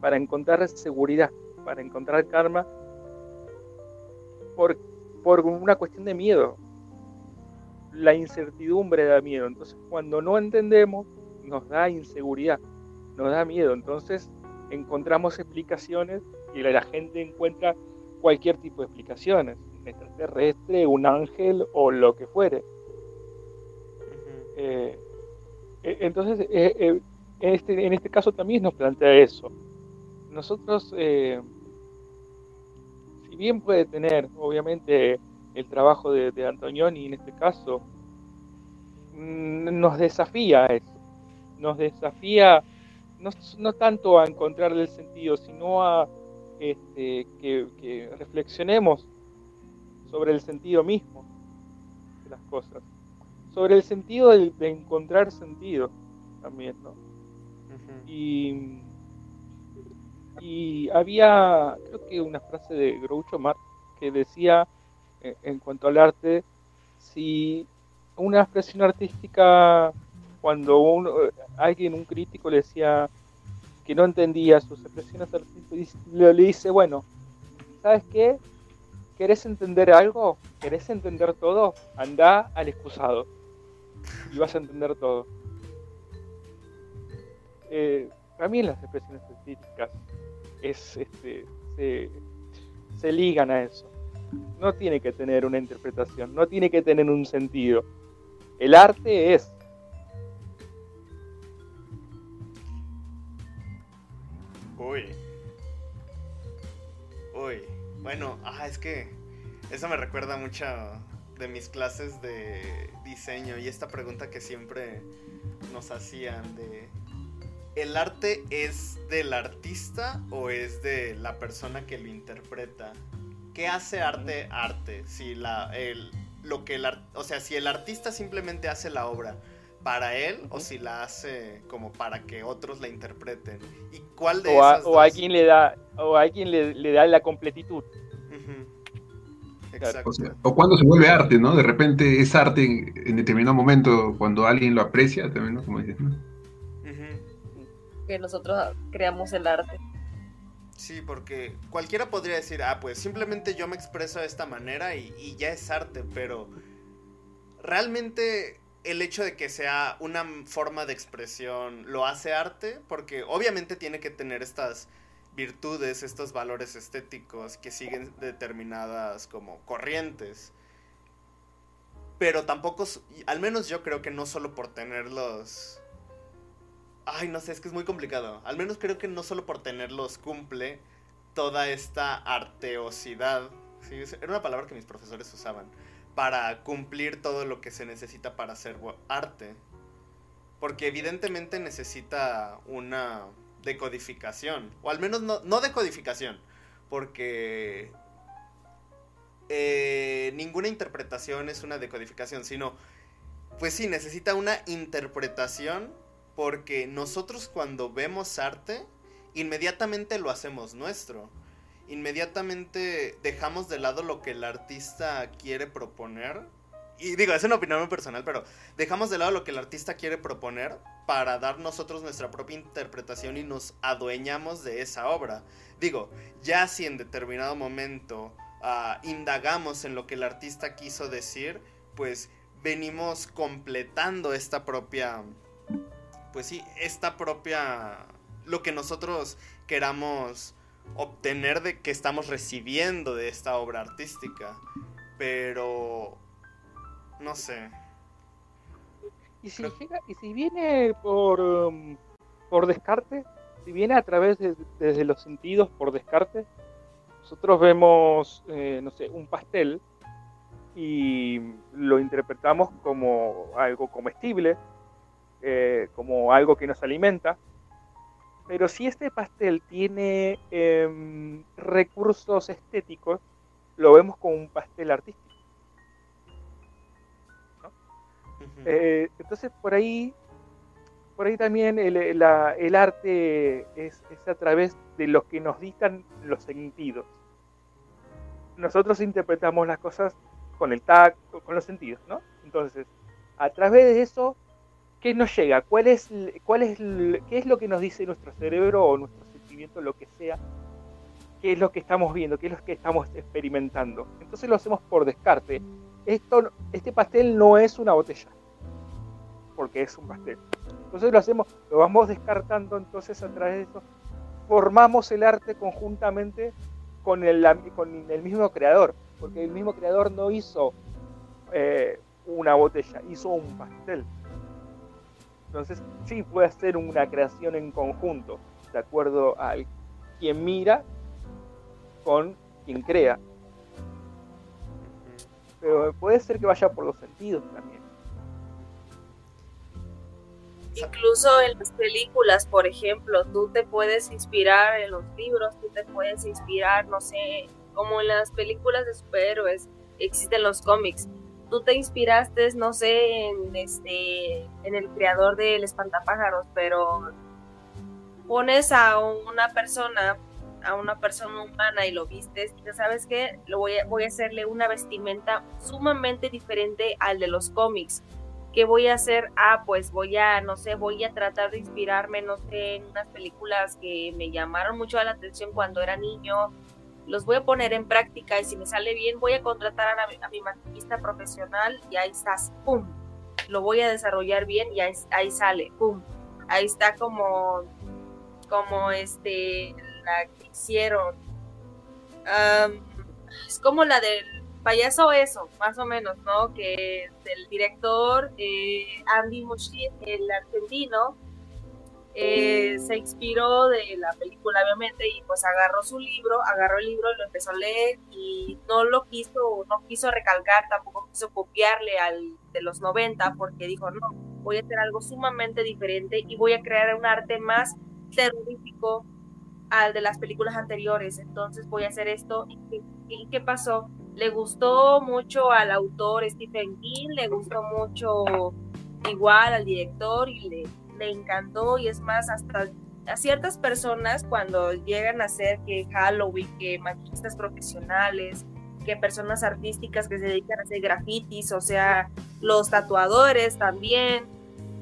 S3: para encontrar seguridad, para encontrar karma, por, por una cuestión de miedo. La incertidumbre da miedo. Entonces, cuando no entendemos, nos da inseguridad, nos da miedo. Entonces, encontramos explicaciones y la, gente encuentra cualquier tipo de explicaciones, un extraterrestre, un ángel o lo que fuere. Eh, eh, entonces, eh, eh, en, este, en este caso también nos plantea eso. Nosotros, si bien puede tener, obviamente, el trabajo de, de Antonioni en este caso, nos desafía eso. Nos desafía no, no tanto a encontrarle el sentido, sino a este, que, reflexionemos sobre el sentido mismo de las cosas, sobre el sentido de, encontrar sentido también, ¿no? y, y había, creo que una frase de Groucho Marx que decía, eh, en cuanto al arte, si una expresión artística, cuando uno, alguien, un crítico le decía que no entendía sus expresiones artísticas, le, dice, bueno, ¿sabes qué? ¿Querés entender algo? ¿Querés entender todo? Anda al excusado y vas a entender todo. Eh, también las expresiones artísticas es, este, se ligan a eso. No tiene que tener una interpretación, no tiene que tener un sentido. El arte es
S2: Uy. Uy. Bueno, ah, es que eso me recuerda mucho de mis clases de diseño y esta pregunta que siempre nos hacían de ¿el arte es del artista o es de la persona que lo interpreta? ¿Qué hace arte arte? Si la el lo que el o sea, si el artista simplemente hace la obra, para él o si la hace como para que otros la interpreten. ¿Y cuál de
S3: o
S2: esas
S3: o alguien le da o alguien le, da la completitud.
S4: Exacto. O, cuando se vuelve arte, ¿no? De repente es arte en, determinado momento cuando alguien lo aprecia también, ¿no? Como dices, ¿no?
S6: Que nosotros creamos el arte.
S2: Sí, porque cualquiera podría decir, ah, pues simplemente yo me expreso de esta manera y, y ya es arte, pero realmente el hecho de que sea una forma de expresión lo hace arte, porque obviamente tiene que tener estas virtudes, estos valores estéticos que siguen determinadas como corrientes. Pero tampoco, al menos yo creo que no solo por tenerlos... Ay, no sé, es que es muy complicado. Al menos creo que no solo por tenerlos cumple toda esta arteosidad. era una palabra que mis profesores usaban para cumplir todo lo que se necesita para hacer arte. Porque evidentemente necesita una decodificación. O al menos no, no decodificación. Porque eh, ninguna interpretación es una decodificación. Sino, pues sí, necesita una interpretación. Porque nosotros cuando vemos arte, inmediatamente lo hacemos nuestro inmediatamente dejamos de lado lo que el artista quiere proponer. Y digo, es una opinión muy personal, pero dejamos de lado lo que el artista quiere proponer para dar nosotros nuestra propia interpretación y nos adueñamos de esa obra. Digo, ya si en determinado momento ah, indagamos en lo que el artista quiso decir, pues venimos completando esta propia, pues sí, esta propia, lo que nosotros queramos obtener de que estamos recibiendo de esta obra artística. Pero no sé.
S3: ¿Y si, y si viene por, um, por descarte? Si viene a través de desde los sentidos por descarte, nosotros vemos, eh, no sé, un pastel y lo interpretamos como algo comestible, eh, como algo que nos alimenta, pero si este pastel tiene em, recursos estéticos, lo vemos como un pastel artístico. Eh, entonces por ahí, por ahí también el, arte es, a través de lo que nos dictan los sentidos. Nosotros interpretamos las cosas con el tacto, con los sentidos, ¿no? Entonces, a través de eso ¿qué nos llega? ¿Cuál es, cuál es, ¿Qué es lo que nos dice nuestro cerebro o nuestro sentimiento, lo que sea? ¿Qué es lo que estamos viendo? ¿Qué es lo que estamos experimentando? Entonces lo hacemos por descarte. Esto, este pastel no es una botella, porque es un pastel. Entonces lo hacemos, lo vamos descartando, entonces a través de eso formamos el arte conjuntamente con el, con el mismo creador, porque el mismo creador no hizo eh, una botella, hizo un pastel. Entonces, sí puede ser una creación en conjunto, de acuerdo a quien mira con quien crea. Pero puede ser que vaya por los sentidos también.
S6: Incluso en las películas, por ejemplo, tú te puedes inspirar en los libros, tú te puedes inspirar, no sé, como en las películas de superhéroes existen los cómics. Tú te inspiraste, no sé, en este en el creador del espantapájaros, pero pones a una persona, a una persona humana y lo vistes, sabes que lo voy a, voy a hacerle una vestimenta sumamente diferente al de los cómics ¿Qué voy a hacer? Ah, pues voy a, no sé, voy a tratar de inspirarme, no sé, en unas películas que me llamaron mucho la atención cuando era niño. Los voy a poner en práctica y si me sale bien voy a contratar a, mi, maquillista profesional y ahí estás, ¡pum! Lo voy a desarrollar bien y ahí, sale, ¡pum! Ahí está como, como este, la que hicieron. es como la del payaso eso, más o menos, ¿no? Que el director eh, Andy Muschietti, el argentino, eh, se inspiró de la película, obviamente, y pues agarró su libro, agarró el libro, lo empezó a leer y no lo quiso, no quiso recalcar, tampoco quiso copiarle al de los 90, porque dijo, no, voy a hacer algo sumamente diferente y voy a crear un arte más terrorífico al de las películas anteriores, entonces voy a hacer esto. y qué pasó? le gustó mucho al autor Stephen King, le gustó mucho igual al director y le, le encantó y es más, hasta a ciertas personas cuando llegan a ser que Halloween, que maquillistas profesionales, que personas artísticas que se dedican a hacer grafitis, o sea, los tatuadores también,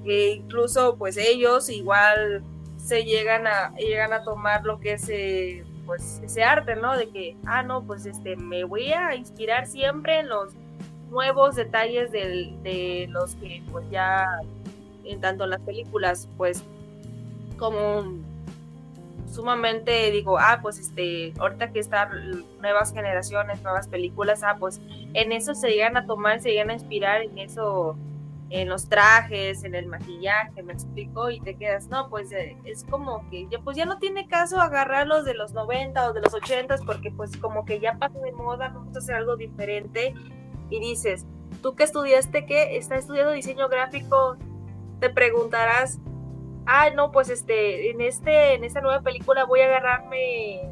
S6: que incluso pues ellos igual se llegan a, llegan a tomar lo que es eh, pues ese arte, ¿no? De que, ah, no, pues este, me voy a inspirar siempre en los nuevos detalles de los que pues ya en tanto en las películas pues como sumamente digo, ah, pues este, ahorita que están nuevas generaciones, nuevas películas, ah, pues en eso se llegan a tomar, se llegan a inspirar en eso en los trajes, en el maquillaje, me explico, y te quedas, no, pues eh, es como que ya, pues ya no tiene caso agarrarlos de los 90 o de los 80 porque pues como que ya pasó de moda, vamos a hacer algo diferente y dices, tú que estudiaste, ¿qué? ¿Está estudiando diseño gráfico? Te preguntarás, ah, no, pues este, en este, en esta nueva película voy a agarrarme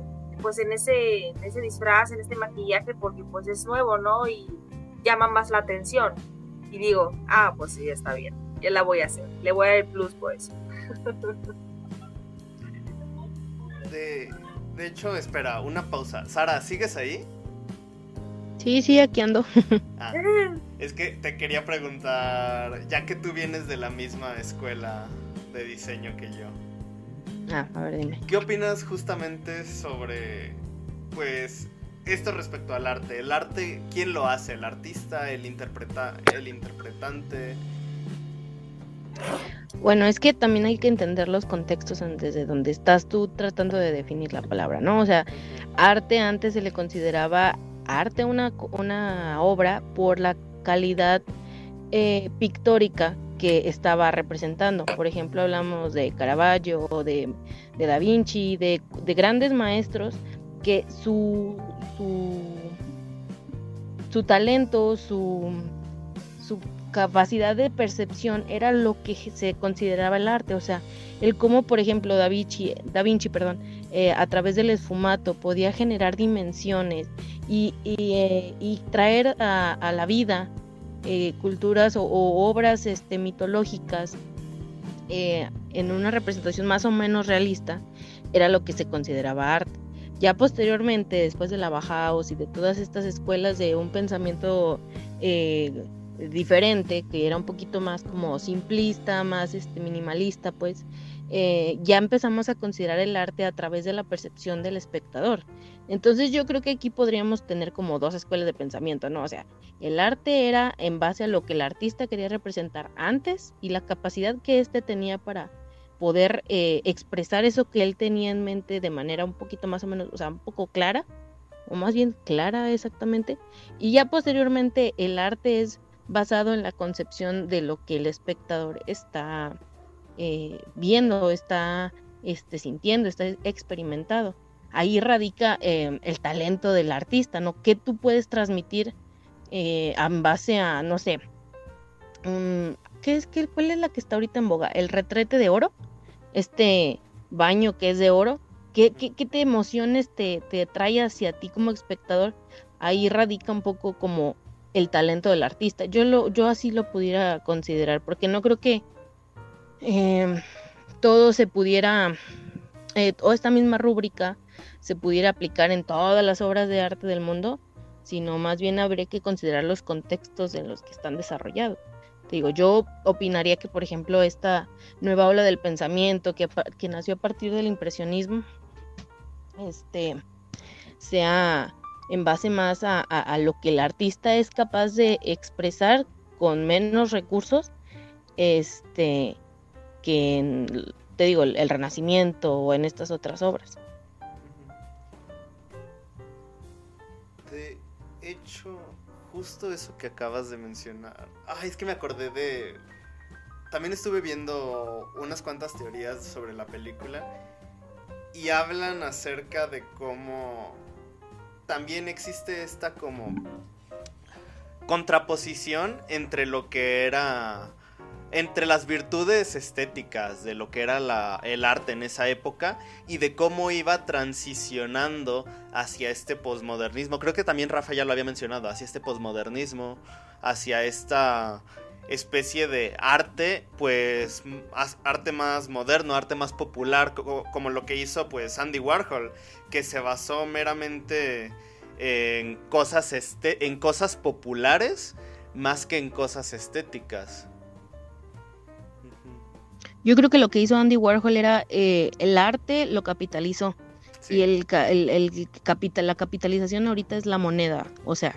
S6: pues en ese, ese disfraz, en este maquillaje porque pues es nuevo, ¿no? Y llama más la atención y digo, ah, pues sí, está bien, ya la voy a hacer, le voy a dar el plus por eso.
S2: De, de hecho, espera, una pausa. Sara, ¿sigues ahí?
S5: Sí, sí, aquí ando.
S2: Ah, es que te quería preguntar, ya que tú vienes de la misma escuela de diseño que yo.
S5: Ah, a ver, dime.
S2: ¿Qué opinas justamente sobre, pues, esto respecto al arte. El arte, ¿quién lo hace? ¿El artista? ¿El, interpreta el interpretante?
S5: Bueno, es que también hay que entender los contextos desde donde estás tú tratando de definir la palabra, ¿no? O sea, arte antes se le consideraba arte una, una obra por la calidad eh, pictórica que estaba representando. Por ejemplo, hablamos de Caravaggio, de, de Da Vinci, de, de grandes maestros que su, su, talento, su, su capacidad de percepción era lo que se consideraba el arte, o sea, el cómo, por ejemplo, Da Vinci, da Vinci perdón, eh, a través del esfumato podía generar dimensiones y, eh, traer a, la vida eh, culturas o, obras este, mitológicas en una representación más o menos realista, era lo que se consideraba arte. Ya posteriormente, después de la Bauhaus y de todas estas escuelas de un pensamiento diferente, que era un poquito más como simplista, más este, minimalista, pues eh, ya empezamos a considerar el arte a través de la percepción del espectador. Entonces yo creo que aquí podríamos tener como dos escuelas de pensamiento, ¿no? O sea, el arte era en base a lo que el artista quería representar antes y la capacidad que éste tenía para poder eh, expresar eso que él tenía en mente de manera un poquito más o menos, o sea, un poco clara, o más bien clara exactamente, y ya posteriormente el arte es basado en la concepción de lo que el espectador está eh, viendo, está este, sintiendo, está experimentado. Ahí radica em, el talento del artista, ¿no? ¿Qué tú puedes transmitir eh, en base a, no sé, ¿qué es, qué, ¿cuál es la que está ahorita en boga? El retrete de oro, este baño que es de oro. ¿Qué, qué, qué te emociones te, te trae hacia ti como espectador? Ahí radica un poco como el talento del artista. Yo, lo, yo así lo pudiera considerar, porque no creo que eh, todo se pudiera, eh, o esta misma rúbrica se pudiera aplicar en todas las obras de arte del mundo, sino más bien habría que considerar los contextos en los que están desarrollados. Te digo, yo opinaría que, por ejemplo, esta nueva ola del pensamiento que, nació a partir del impresionismo, este, sea en base más a, a, a, lo que el artista es capaz de expresar con menos recursos, este, que en, te digo, el, Renacimiento o en estas otras obras.
S2: De hecho, justo eso que acabas de mencionar. Ay, es que me acordé de. También estuve viendo unas cuantas teorías sobre la película y hablan acerca de cómo también existe esta como contraposición entre lo que era entre las virtudes estéticas de lo que era el arte en esa época y de cómo iba transicionando hacia este posmodernismo. Creo que también Rafa ya lo había mencionado, hacia este posmodernismo, hacia esta especie de arte, pues arte más moderno, arte más popular, como, como lo que hizo pues Andy Warhol, que se basó meramente en cosas, este en cosas populares más que en cosas estéticas.
S5: Yo creo que lo que hizo Andy Warhol era eh, el arte lo capitalizó. Sí. Y el, el, el capital, la capitalización ahorita es la moneda. O sea,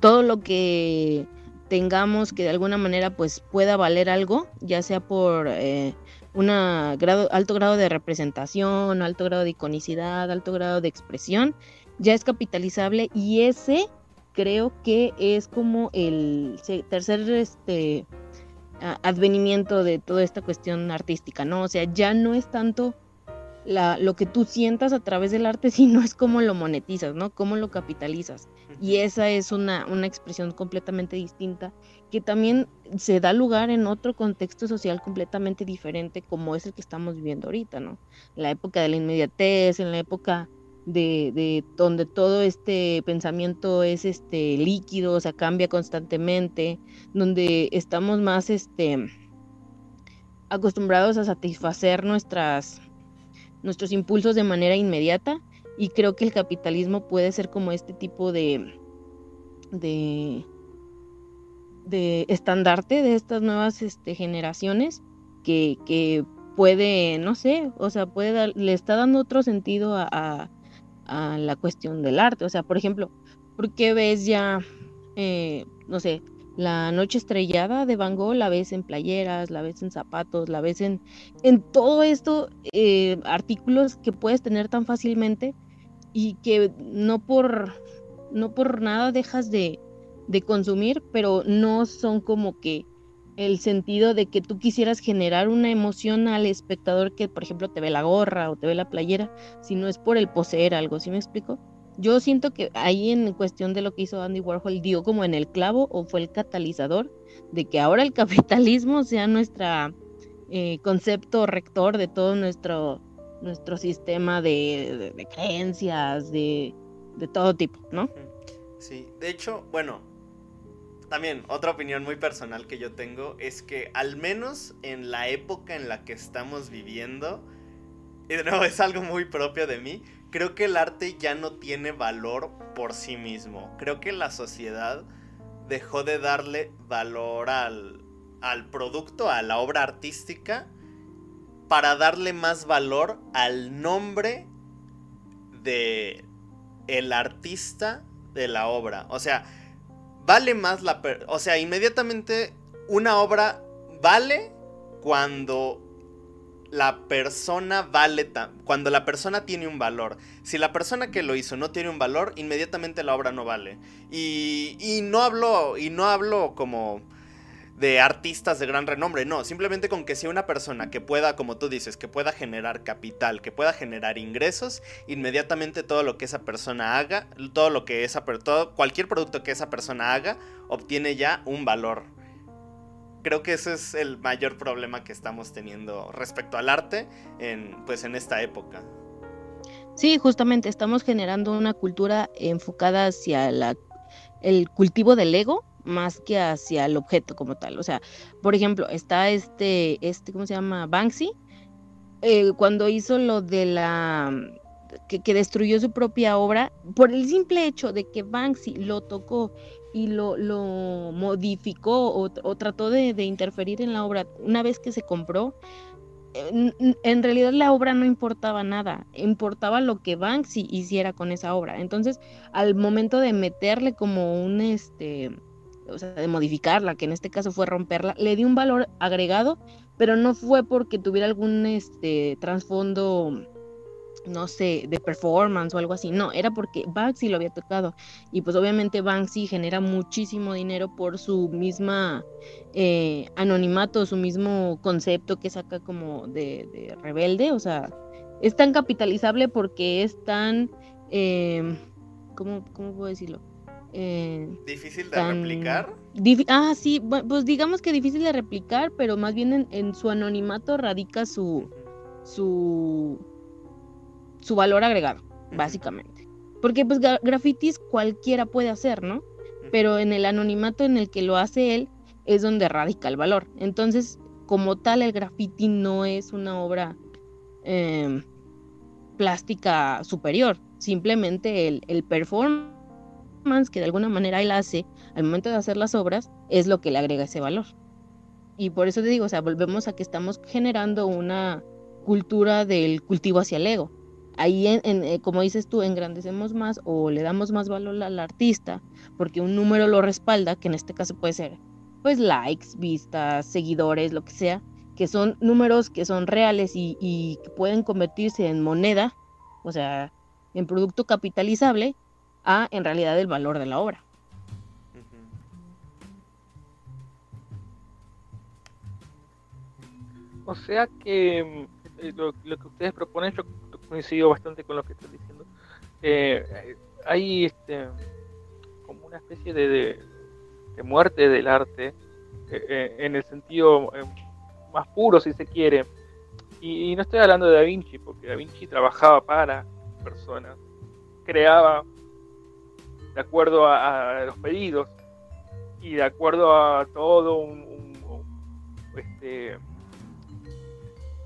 S5: todo lo que tengamos que de alguna manera pues pueda valer algo, ya sea por eh, un alto grado de representación, alto grado de iconicidad, alto grado de expresión, ya es capitalizable y ese creo que es como el tercer este advenimiento de toda esta cuestión artística, ¿no? O sea, ya no es tanto la, lo que tú sientas a través del arte, sino es cómo lo monetizas, ¿no? Cómo lo capitalizas. Y esa es una, una expresión completamente distinta que también se da lugar en otro contexto social completamente diferente como es el que estamos viviendo ahorita, ¿no? La época de la inmediatez, en la época de, de, donde todo este pensamiento es este líquido, o sea, cambia constantemente, donde estamos más este acostumbrados a satisfacer nuestras nuestros impulsos de manera inmediata y creo que el capitalismo puede ser como este tipo de de de estandarte de estas nuevas este, generaciones que, que puede, no sé, o sea, puede dar, le está dando otro sentido a, a a la cuestión del arte. O sea, por ejemplo, ¿por qué ves ya, eh, no sé, la noche estrellada de Van Gogh la ves en playeras, la ves en zapatos, la ves en, en todo esto, eh, artículos que puedes tener tan fácilmente y que no por, no por nada dejas de, de consumir, pero no son como que el sentido de que tú quisieras generar una emoción al espectador que, por ejemplo, te ve la gorra o te ve la playera, si no es por el poseer algo, ¿sí me explico? Yo siento que ahí en cuestión de lo que hizo Andy Warhol dio como en el clavo o fue el catalizador de que ahora el capitalismo sea nuestro eh, concepto rector de todo nuestro, nuestro sistema de, de, creencias, de, de todo tipo, ¿no?
S2: Sí, de hecho, bueno, también otra opinión muy personal que yo tengo es que al menos en la época en la que estamos viviendo, y de nuevo es algo muy propio de mí, creo que el arte ya no tiene valor por sí mismo. Creo que la sociedad dejó de darle valor al, al producto, a la obra artística, para darle más valor al nombre de el artista de la obra. O sea, vale más la... o sea, inmediatamente una obra vale cuando la persona vale cuando la persona tiene un valor. Si la persona que lo hizo no tiene un valor, inmediatamente la obra no vale. Y, y no hablo y no hablo como de artistas de gran renombre, no, simplemente con que sea una persona que pueda, como tú dices, que pueda generar capital, que pueda generar ingresos, inmediatamente todo lo que esa persona haga, todo lo que esa todo, cualquier producto que esa persona haga obtiene ya un valor creo que ese es el mayor problema que estamos teniendo respecto al arte en, pues, en esta época.
S5: Sí, justamente estamos generando una cultura enfocada hacia la, el cultivo del ego más que hacia el objeto como tal. O sea, por ejemplo, está este, este, ¿cómo se llama? Banksy, eh, cuando hizo lo de la que, destruyó su propia obra, por el simple hecho de que Banksy lo tocó y lo, lo modificó o, trató de, interferir en la obra una vez que se compró, en, en, realidad la obra no importaba nada, importaba lo que Banksy hiciera con esa obra. Entonces, al momento de meterle como un, este, o sea, de modificarla, que en este caso fue romperla, le dio un valor agregado, pero no fue porque tuviera algún, este, trasfondo no sé, de performance o algo así. No, era porque Banksy lo había tocado. Y pues obviamente Banksy genera muchísimo dinero por su misma eh, anonimato, su mismo concepto que saca como de, rebelde. O sea, es tan capitalizable porque es tan... Eh, ¿cómo, puedo decirlo?
S2: Eh, ¿Difícil de replicar?
S5: ah, sí, pues digamos que difícil de replicar, pero más bien en, en su anonimato radica su, su su valor agregado, básicamente. Porque pues grafitis cualquiera puede hacer, ¿no? Pero en el anonimato en el que lo hace él es donde radica el valor. Entonces, como tal, el graffiti no es una obra em, plástica superior. Simplemente el, el performance que de alguna manera él hace al momento de hacer las obras es lo que le agrega ese valor. Y por eso te digo, o sea, volvemos a que estamos generando una cultura del cultivo hacia el ego ahí, en, eh, como dices tú, engrandecemos más o le damos más valor al artista porque un número lo respalda, que en este caso puede ser pues likes, vistas, seguidores, lo que sea, que son números que son reales y, que pueden convertirse en moneda, o sea, en producto capitalizable, a en realidad el valor de la obra.
S3: O sea que eh, lo, que ustedes proponen, yo coincido bastante con lo que estás diciendo. Eh, hay este, como una especie de, de, muerte del arte, eh, en el sentido más puro, si se quiere. Y, no estoy hablando de Da Vinci, porque Da Vinci trabajaba para personas, creaba de acuerdo a, los pedidos y de acuerdo a todo un, este,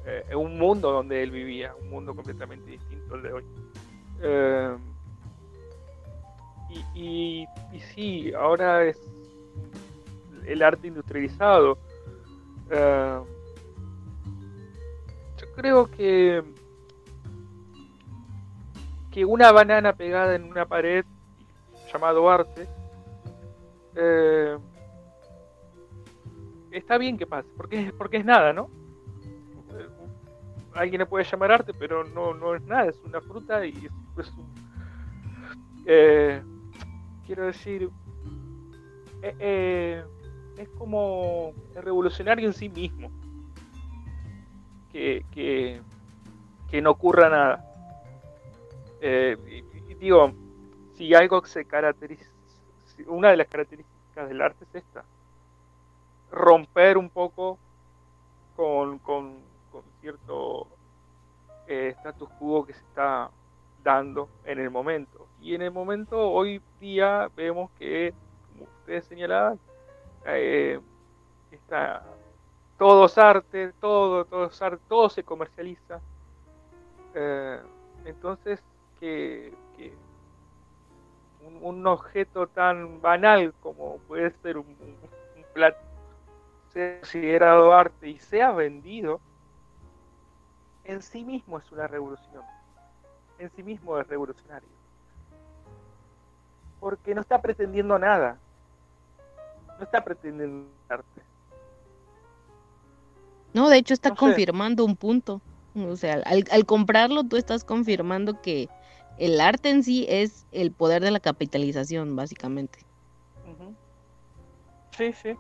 S3: eh, un mundo donde él vivía, un mundo completamente distinto al de hoy. Eh, y, y, sí, ahora es el arte industrializado. Eh, yo creo que que una banana pegada en una pared llamado arte está bien que pase, porque, porque es nada, ¿no? alguien le puede llamar arte, pero no, no es nada, es una fruta y es, un, eh, quiero decir, eh, eh, es como revolucionario en sí mismo, que, que no ocurra nada. y, digo, si algo se caracteriza, una de las características del arte es esta, romper un poco con, con cierto eh, status quo que se está dando en el momento. Y en el momento, hoy día, vemos que, como ustedes señalaban, eh, está, todo es arte, todo, todo arte, todo se comercializa. Eh, entonces, que, un, objeto tan banal como puede ser un, un plato sea considerado arte y sea vendido, en sí mismo es una revolución. En sí mismo es revolucionario. Porque no está pretendiendo nada. No está pretendiendo arte.
S5: No, de hecho está confirmando un punto. O sea, al, comprarlo tú estás confirmando que el arte en sí es el poder de la capitalización, básicamente.
S3: Sí, sí.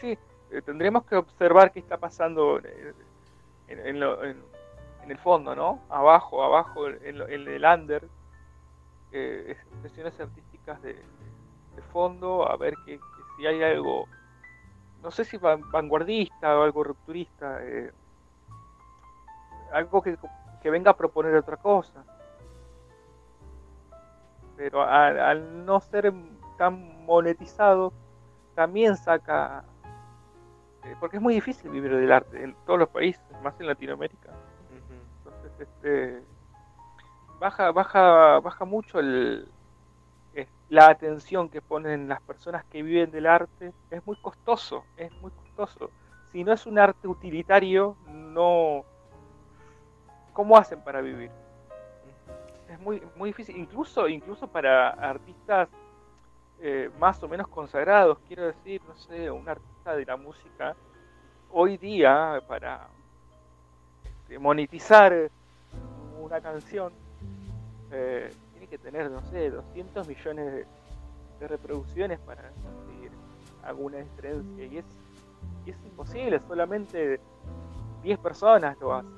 S3: sí, eh, tendremos que observar qué está pasando en, en el fondo, ¿no? Abajo, abajo, en, el under, eh, expresiones artísticas de, fondo, a ver que, si hay algo, no sé si vanguardista o algo rupturista, eh, algo que, venga a proponer otra cosa. Pero al, no ser tan monetizado, también saca, eh, porque es muy difícil vivir del arte en todos los países, más en Latinoamérica. Entonces, este, baja, baja, baja mucho el, la atención que ponen las personas que viven del arte. Es muy costoso, es muy costoso. Si no es un arte utilitario, no, ¿cómo hacen para vivir? Es muy, muy difícil, incluso, incluso para artistas eh, más o menos consagrados, quiero decir, no sé, un artista de la música, hoy día para monetizar una canción, eh, tener, no sé, 200 millones de, reproducciones para conseguir alguna diferencia, y es, y es imposible, solamente 10 personas lo hacen.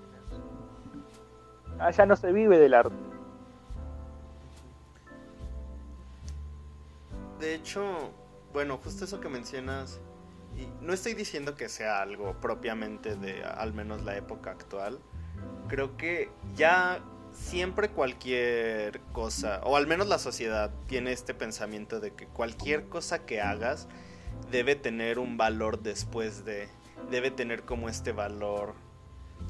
S3: Allá no se vive del arte.
S2: De hecho, bueno, justo eso que mencionas, y no estoy diciendo que sea algo propiamente de al menos la época actual. Creo que ya siempre cualquier cosa, o al menos la sociedad, tiene este pensamiento de que cualquier cosa que hagas debe tener un valor después de, debe tener como este valor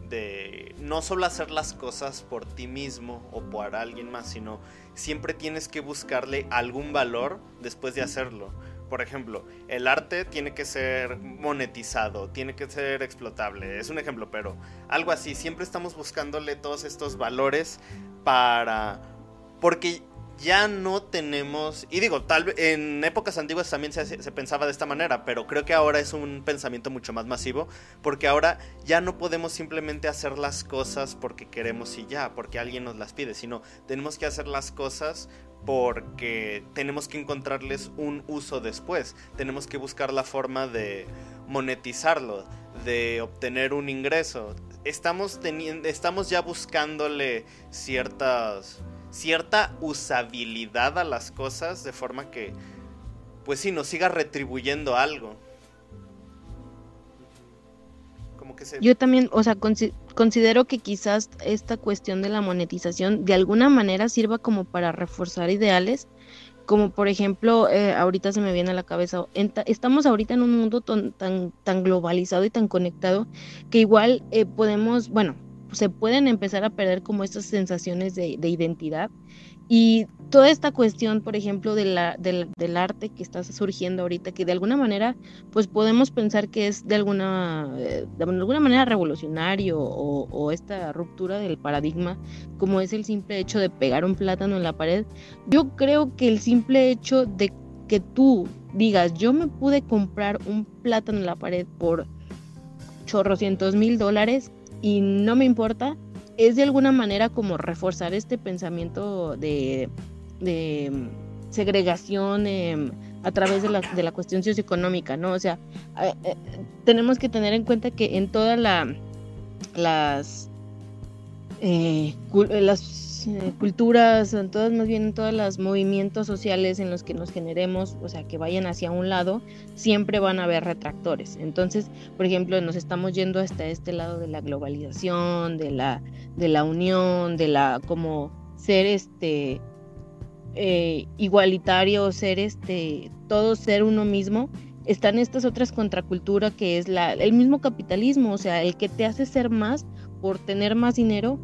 S2: de no solo hacer las cosas por ti mismo o por alguien más, sino siempre tienes que buscarle algún valor después de hacerlo. Por ejemplo, el arte tiene que ser monetizado, tiene que ser explotable. Es un ejemplo, pero algo así. Siempre estamos buscándole todos estos valores para... Porque ya no tenemos, y digo, tal en épocas antiguas también se, pensaba de esta manera, pero creo que ahora es un pensamiento mucho más masivo, porque ahora ya no podemos simplemente hacer las cosas porque queremos y ya, porque alguien nos las pide, sino tenemos que hacer las cosas porque tenemos que encontrarles un uso después, tenemos que buscar la forma de monetizarlo, de obtener un ingreso. Estamos, estamos ya buscándole ciertas cierta usabilidad a las cosas de forma que, pues sí, nos siga retribuyendo algo.
S5: Yo también, o sea, considero que quizás esta cuestión de la monetización de alguna manera sirva como para reforzar ideales, como por ejemplo, eh, ahorita se me viene a la cabeza, estamos ahorita en un mundo tan, tan, globalizado y tan conectado que igual eh, podemos, bueno, se pueden empezar a perder como estas sensaciones de, identidad. Y toda esta cuestión, por ejemplo, del, arte que está surgiendo ahorita, que de alguna manera, pues podemos pensar que es de alguna, eh, de alguna manera revolucionario o, o, esta ruptura del paradigma, como es el simple hecho de pegar un plátano en la pared. Yo creo que el simple hecho de que tú digas, yo me pude comprar un plátano en la pared por chorrocientos mil dólares, y no me importa, es de alguna manera como reforzar este pensamiento de, segregación em, a través de la, de la, cuestión socioeconómica, ¿no? O sea, eh, eh, tenemos que tener en cuenta que en todas la, las, eh, eh, culturas, en todas, más bien en todos los movimientos sociales en los que nos generemos, o sea, que vayan hacia un lado, siempre van a haber retractores. Entonces, por ejemplo, nos estamos yendo hasta este lado de la globalización, de la, de la unión, de la como ser este eh, igualitario, ser este, todo ser uno mismo. Están estas otras contraculturas que es la, el mismo capitalismo, o sea, el que te hace ser más por tener más dinero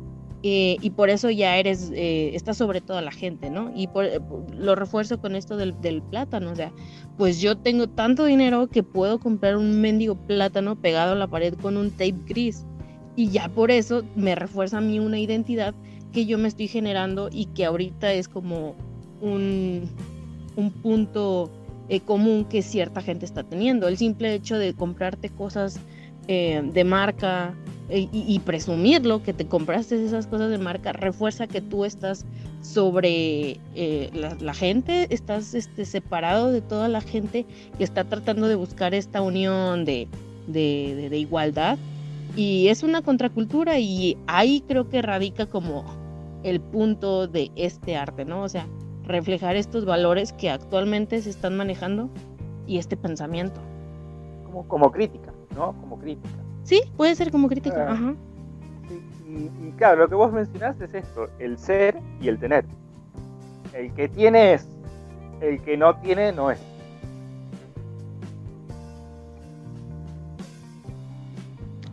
S5: eh, y por eso ya eres, eh, estás sobre toda la gente, ¿no? Y por, eh, lo refuerzo con esto del, plátano, o sea, pues yo tengo tanto dinero que puedo comprar un mendigo plátano pegado a la pared con un tape gris. Y ya por eso me refuerza a mí una identidad que yo me estoy generando y que ahorita es como un, un punto común que cierta gente está teniendo. El simple hecho de comprarte cosas de marca, y, presumirlo, que te compraste esas cosas de marca, refuerza que tú estás sobre eh, la, gente, estás este, separado de toda la gente que está tratando de buscar esta unión de, de, igualdad. Y es una contracultura y ahí creo que radica como el punto de este arte, ¿no? O sea, reflejar estos valores que actualmente se están manejando y este pensamiento.
S3: Como, como crítica, ¿no? Como crítica.
S5: Sí, puede ser como crítica,
S3: Ah.
S5: ajá.
S3: Y, y claro, lo que vos mencionaste es esto, el ser y el tener. El que tiene es, el que no tiene no es.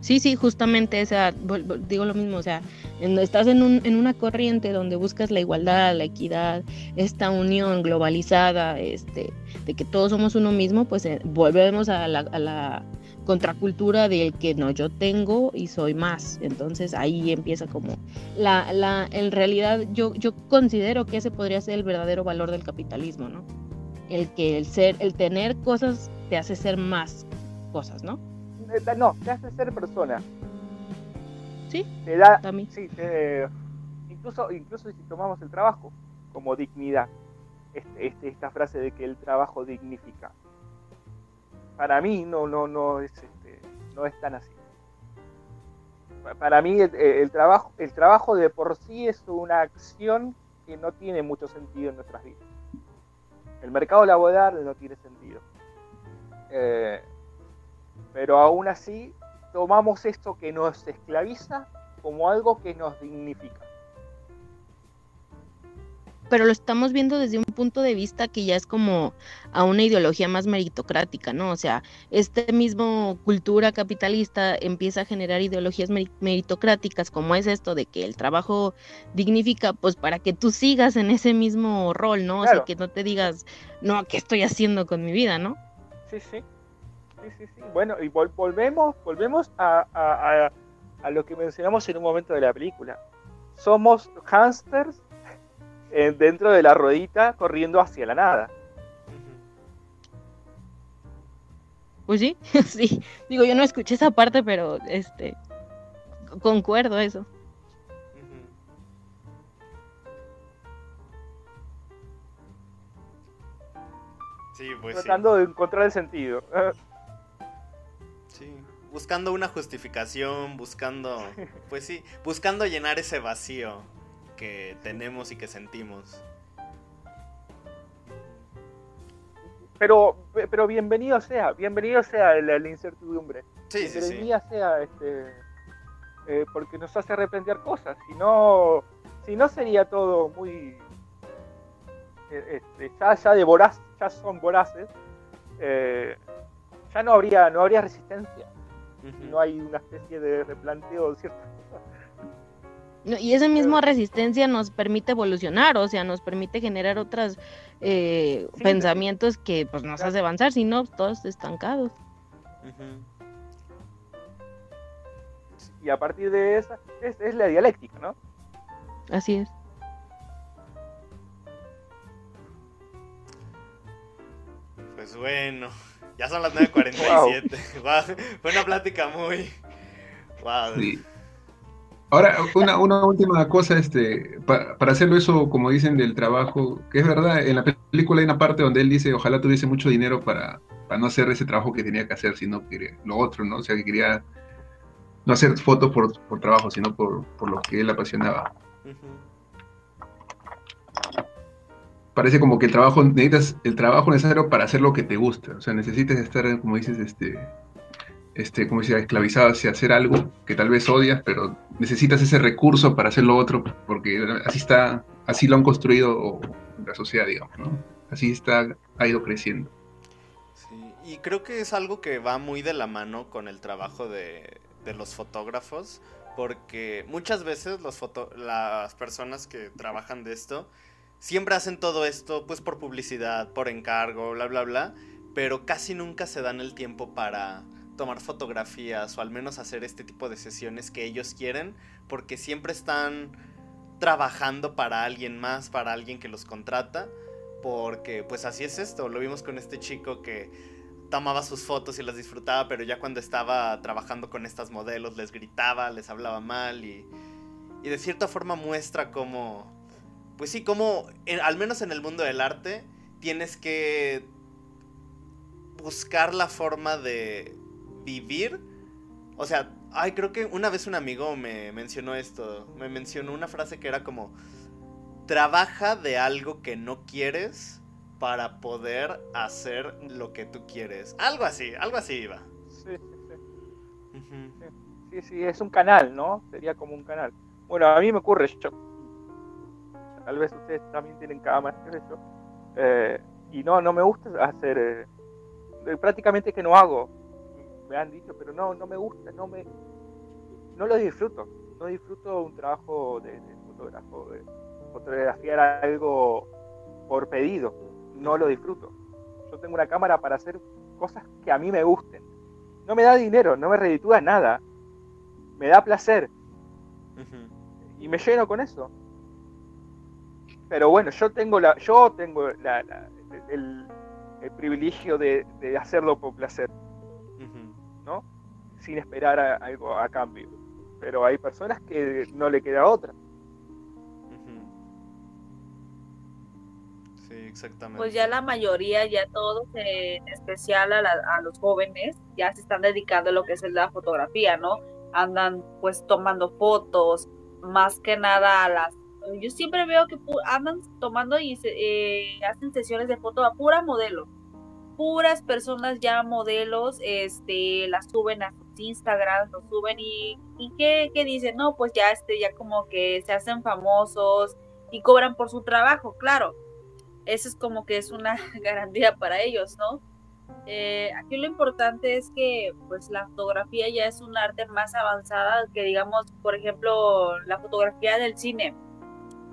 S5: Sí, sí, justamente, o sea, digo lo mismo, o sea, estás en, un, en una corriente donde buscas la igualdad, la equidad, esta unión globalizada, este, de que todos somos uno mismo, pues eh, volvemos a la, a la contracultura del que no, yo tengo y soy más. Entonces ahí empieza como la, la, en realidad yo, yo considero que ese podría ser el verdadero valor del capitalismo, ¿no? El que el ser, el tener cosas te hace ser más cosas, ¿no?
S3: Eh, No, te hace ser persona.
S5: Sí,
S3: Te da,
S5: también.
S3: sí, te- incluso, incluso si tomamos el trabajo como dignidad, este, este- esta frase de que el trabajo dignifica. Para mí no, no, no es, este, no es tan así. Pa- Para mí el, el trabajo, el trabajo de por sí es una acción que no tiene mucho sentido en nuestras vidas. El mercado laboral no tiene sentido. Eh, pero aún así tomamos esto que nos esclaviza como algo que nos dignifica.
S5: Pero lo estamos viendo desde un punto de vista que ya es como a una ideología más meritocrática, ¿no? O sea, este mismo cultura capitalista empieza a generar ideologías meri- meritocráticas, como es esto de que el trabajo dignifica, pues para que tú sigas en ese mismo rol, ¿no? O sea, que no te digas, no, ¿qué estoy haciendo con mi vida, no?
S3: Sí, sí. Sí, sí, sí. Bueno, y vol- volvemos, volvemos a, a- a- a lo que mencionamos en un momento de la película. Somos hámsters eh, dentro de la ruedita corriendo hacia la nada.
S5: Pues sí, sí. Digo, yo no escuché esa parte, pero este, concuerdo eso.
S2: Sí, pues sí.
S3: tratando de encontrar el sentido.
S2: Sí, buscando una justificación, buscando, pues sí, buscando llenar ese vacío que tenemos y que sentimos.
S3: Pero, pero bienvenido sea, bienvenido sea la, la incertidumbre.
S2: Sí, sí, sí.
S3: bienvenida sea este eh, porque nos hace replantear cosas si no si no sería todo muy eh, este, ya ya de voraz ya son voraces eh, ya no habría no habría resistencia si
S2: Ujú.
S3: no hay una especie de replanteo de ciertas cosas
S5: Y esa misma resistencia nos permite evolucionar, o sea, nos permite generar otros
S3: Sí,
S5: pensamientos que pues nos hace avanzar, si no, todos estancados.
S3: Y a partir de esa es, es la dialéctica no
S5: Así es.
S2: Pues bueno, ya son las 9.47. Guau, Fue una plática muy... Wow.
S4: Sí. Ahora, una, una última cosa, este, pa- para hacerlo eso, como dicen, del trabajo, que es verdad, en la película hay una parte donde él dice, ojalá tuviese mucho dinero para, para no hacer ese trabajo que tenía que hacer, sino que lo otro, ¿no? O sea, que quería no hacer fotos por, por trabajo, sino por, por lo que él apasionaba. Parece como que el trabajo, necesitas el trabajo necesario para hacer lo que te gusta, o sea, necesitas estar, como dices, este, este, como decía, esclavizado hacia hacer algo que tal vez odias, pero necesitas ese recurso para hacer lo otro, porque así está, así lo han construido la sociedad, digamos, ¿no? Así está, ha ido creciendo.
S2: Sí, y creo que es algo que va muy de la mano con el trabajo de, de los fotógrafos, porque muchas veces los foto las personas que trabajan de esto siempre hacen todo esto pues por publicidad, por encargo, bla, bla, bla, pero casi nunca se dan el tiempo para tomar fotografías o al menos hacer este tipo de sesiones que ellos quieren, porque siempre están trabajando para alguien más, para alguien que los contrata, porque pues así es esto, lo vimos con este chico que tomaba sus fotos y las disfrutaba, pero ya cuando estaba trabajando con estas modelos les gritaba, les hablaba mal y, de cierta forma muestra cómo, pues sí, cómo, en- al menos en el mundo del arte, tienes que buscar la forma de vivir, o sea, Ay, creo que una vez un amigo me mencionó esto. Me mencionó una frase que era como. Trabaja de algo que no quieres para poder hacer lo que tú quieres. Algo así, algo así iba.
S3: Sí, sí, sí. Sí, es un canal, ¿no? Sería como un canal. Bueno, a mí me ocurre, yo, tal vez ustedes también tienen cámaras, eh, y no, no me gusta hacer, eh, prácticamente que no hago, me han dicho, pero no, no me gusta, no me, no lo disfruto, no disfruto un trabajo de, de fotógrafo, de fotografiar algo por pedido, no lo disfruto. Yo tengo una cámara para hacer cosas que a mí me gusten. No me da dinero, no me reditúa nada, me da placer y me lleno con eso. Pero bueno, yo tengo la, yo tengo la, la- el, el privilegio de, de hacerlo por placer. ¿No? Sin esperar a- algo a cambio. Pero hay personas que no le queda otra.
S2: Sí, exactamente.
S6: Pues ya la mayoría, ya todos, en especial a, la- a los jóvenes, ya se están dedicando a lo que es la fotografía, ¿no? Andan pues tomando fotos, más que nada a las... Yo siempre veo que pu- andan tomando y se- eh, hacen sesiones de foto a pura modelo. Puras personas ya modelos, este, las suben a sus Instagram, lo suben y, y ¿qué, qué dicen? No, pues ya, este, ya como que se hacen famosos y cobran por su trabajo, claro eso es como que es una garantía para ellos, ¿no? Eh, aquí lo importante es que pues la fotografía ya es un arte más avanzada que digamos, por ejemplo, la fotografía del cine.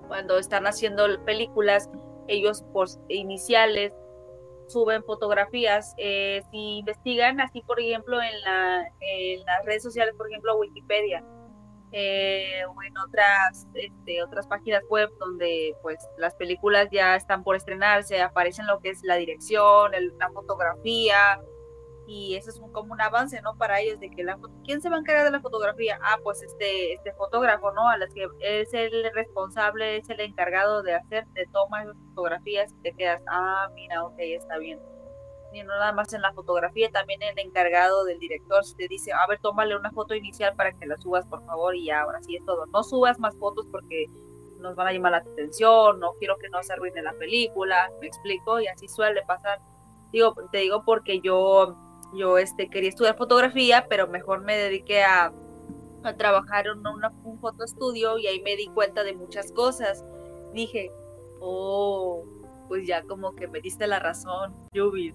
S6: Cuando están haciendo películas, ellos por iniciales suben fotografías. Eh, si investigan así, por ejemplo, en, la, las redes sociales, por ejemplo, Wikipedia, eh, o en otras este, otras páginas web donde pues las películas ya están por estrenarse, aparecen lo que es la dirección, el- la fotografía y eso es un- como un avance, ¿no? Para ellos de que la quién se va a encargar de la fotografía, ah, pues este este fotógrafo, ¿no? A las que es el responsable, es el encargado de hacer, te toma esas fotografías y te quedas, ah, mira, ok, está bien y no nada más en la fotografía, también el encargado del director si te dice, a ver, tómale una foto inicial para que la subas, por favor, y ya, ahora sí es todo. No subas más fotos porque nos van a llamar la atención, no quiero que no se arruine la película, me explico, y así suele pasar. Digo, te digo porque yo, yo este, quería estudiar fotografía, pero mejor me dediqué a, a trabajar en una, un fotoestudio y ahí me di cuenta de muchas cosas. Dije, oh, pues ya como que me diste la razón, Yubis.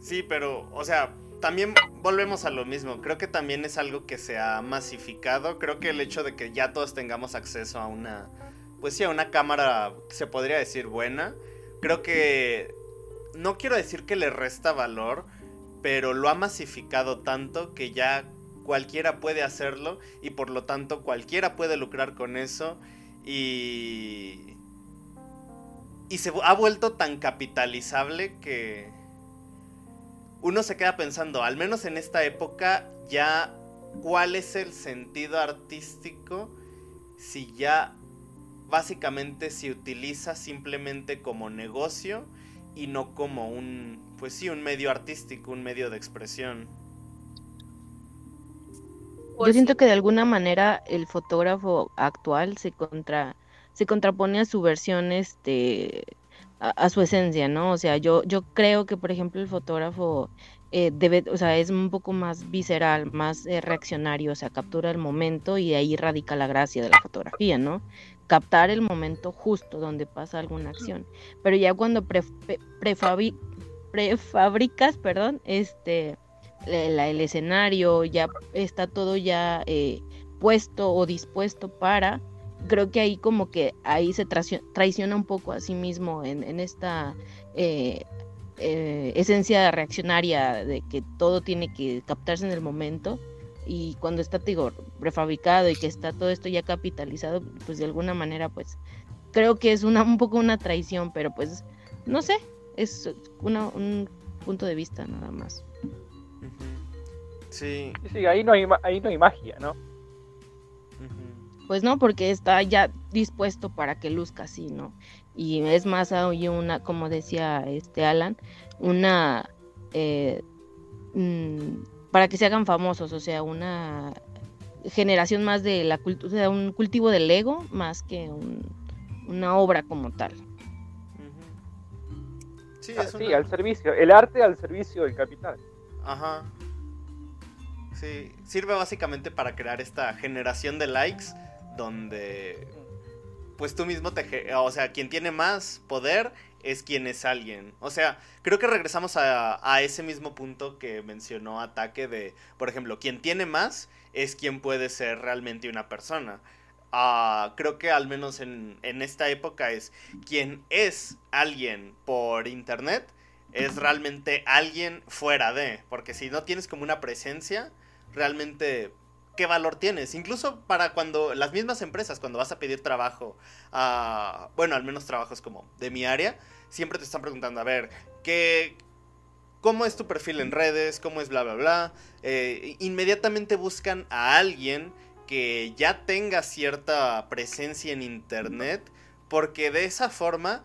S2: Sí, pero, o sea, también volvemos a lo mismo. Creo que también es algo que se ha masificado. Creo que el hecho de que ya todos tengamos acceso a una, pues sí, a una cámara, se podría decir buena. Creo que, no quiero decir que le resta valor, pero lo ha masificado tanto que ya cualquiera puede hacerlo y por lo tanto cualquiera puede lucrar con eso y y se ha vuelto tan capitalizable que uno se queda pensando, al menos en esta época, ya cuál es el sentido artístico si ya básicamente se utiliza simplemente como negocio y no como un, pues sí, un medio artístico, un medio de expresión.
S5: Yo
S6: Pues
S5: siento que de alguna manera el fotógrafo actual se contra se contrapone a su versión este a, a su esencia, ¿no? O sea, yo yo creo que por ejemplo el fotógrafo eh, debe, o sea, es un poco más visceral, más eh, reaccionario, o sea, captura el momento y ahí radica la gracia de la fotografía, ¿no? Captar el momento justo donde pasa alguna acción. Pero ya cuando pre- prefabi- prefabricas, perdón, este el escenario, ya está todo ya eh, puesto o dispuesto para, creo que ahí como que ahí se traiciona un poco a sí mismo en, en esta eh, eh, esencia reaccionaria de que todo tiene que captarse en el momento y cuando está, te digo, prefabricado y que está todo esto ya capitalizado, pues de alguna manera pues creo que es una, un poco una traición, pero pues no sé, es una, un punto de vista nada más.
S2: Sí.
S3: Sí, ahí no hay, ma- ahí no hay magia, ¿no?
S5: Pues no, porque está ya dispuesto para que luzca así, ¿no? Y es más hay una, como decía este Alan, una eh, mm, para que se hagan famosos, o sea, una generación más de la cultura, o sea, un cultivo del ego más que un- una obra como tal.
S2: Sí,
S3: Ah, sí, al servicio, el arte al servicio del capital.
S2: Ajá. Sí, sirve básicamente para crear esta generación de likes donde pues tú mismo te... O sea, quien tiene más poder es quien es alguien. O sea, creo que regresamos a, a ese mismo punto que mencionó Ataque de, por ejemplo, quien tiene más es quien puede ser realmente una persona. Ah, creo que al menos en, en esta época es quien es alguien por internet es realmente alguien fuera de. Porque si no tienes como una presencia, realmente, ¿qué valor tienes? Incluso para cuando las mismas empresas, cuando vas a pedir trabajo, a, bueno, al menos trabajos como de mi área, siempre te están preguntando, a ver, ¿qué... ¿Cómo es tu perfil en redes? ¿Cómo es bla, bla, bla? Eh, inmediatamente buscan a alguien que ya tenga cierta presencia en internet, porque de esa forma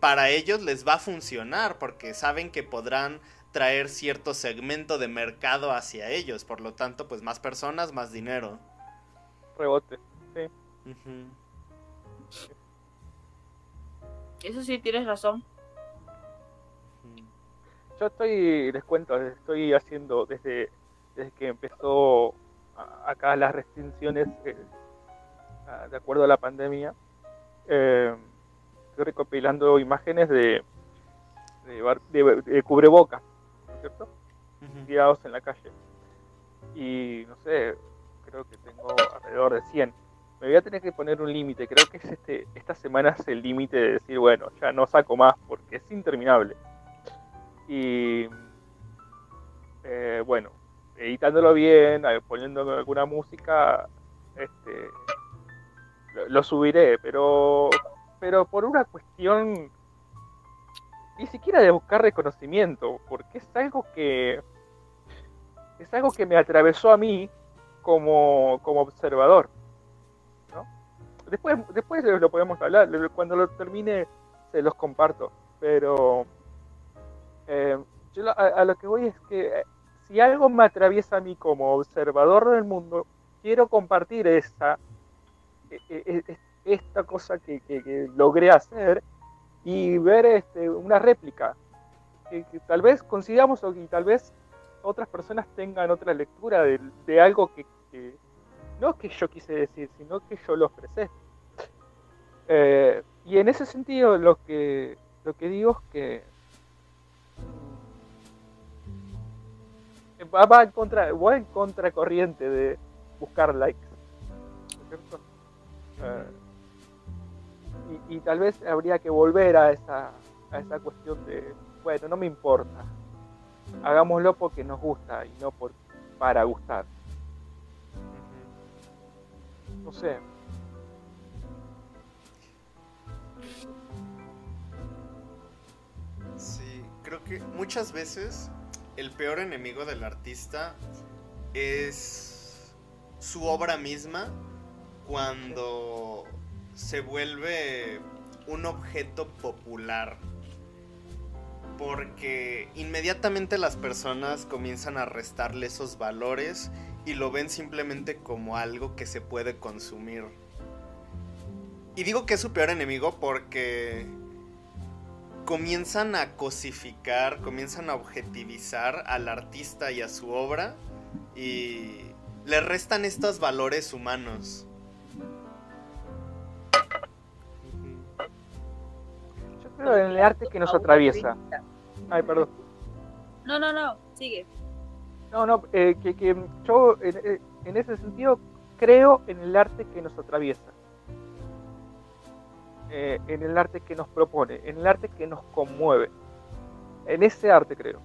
S2: para ellos les va a funcionar, porque saben que podrán traer cierto segmento de mercado hacia ellos, por lo tanto, pues más personas, más dinero.
S3: Rebote.
S2: Ujú.
S6: Eso sí, tienes razón.
S3: Yo estoy, les cuento, estoy haciendo desde, desde que empezó acá las restricciones eh, de acuerdo a la pandemia. eh, estoy recopilando imágenes de, de, bar- de- de cubrebocas, ¿no es ¿cierto?
S2: Ujú.
S3: Tirados en la calle. Y no sé, creo que tengo alrededor de 100. Me voy a tener que poner un límite. Creo que es este, esta semana es el límite de decir, bueno, ya no saco más porque es interminable. Y eh, bueno, editándolo bien, poniendo alguna música, este, lo, lo subiré, pero, pero por una cuestión ni siquiera de buscar reconocimiento, porque es algo que es algo que me atravesó a mí como, como observador. ¿no? Después, después lo podemos hablar, cuando lo termine se los comparto, pero eh, yo a, a lo que voy es que eh, si algo me atraviesa a mí como observador del mundo, quiero compartir esa, e- e- e- esta cosa que- que logré hacer y ver este, una réplica. Que, tal vez consigamos y tal vez otras personas tengan otra lectura de, algo que, que no que yo quise decir, sino que yo lo expresé. Eh, y en ese sentido lo que, lo que digo es que va, va en contra, va en contracorriente de buscar likes. ¿no es cierto? Eh, y, tal vez habría que volver a esa, a esa cuestión de, bueno, no me importa, hagámoslo porque nos gusta y no por, para gustar. No sé,
S2: Sí, creo que muchas veces el peor enemigo del artista es su obra misma cuando se vuelve un objeto popular. Porque inmediatamente las personas comienzan a restarle esos valores y lo ven simplemente como algo que se puede consumir. Y digo que es su peor enemigo porque comienzan a cosificar, comienzan a objetivizar al artista y a su obra y le restan estos valores humanos.
S3: En el arte que nos atraviesa. Ay, perdón.
S6: No, no, no, sigue.
S3: No, no, eh, que, que yo en, eh, en ese sentido creo en el arte que nos atraviesa. Eh, en el arte que nos propone, en el arte que nos conmueve. En ese arte creo.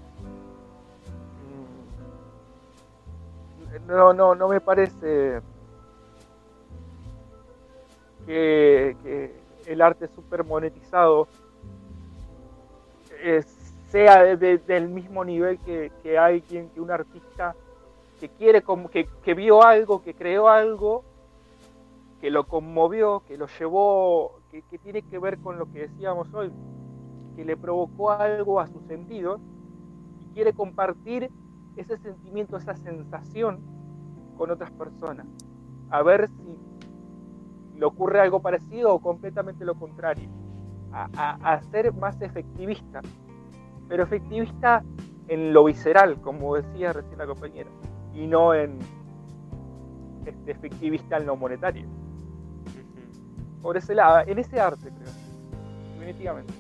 S3: Mm. No, no, no me parece que, que el arte super monetizado eh, sea de- de- del mismo nivel que, que alguien, que un artista que quiere, como que, que vio algo, que creó algo, que lo conmovió, que lo llevó, que, que tiene que ver con lo que decíamos hoy, que le provocó algo a sus sentidos y quiere compartir ese sentimiento, esa sensación con otras personas. A ver si le ocurre algo parecido o completamente lo contrario. A, ser más efectivista. Pero efectivista en lo visceral, como decía recién la compañera, y no en este, efectivista en lo monetario. Por ese lado, en ese arte, creo. Definitivamente.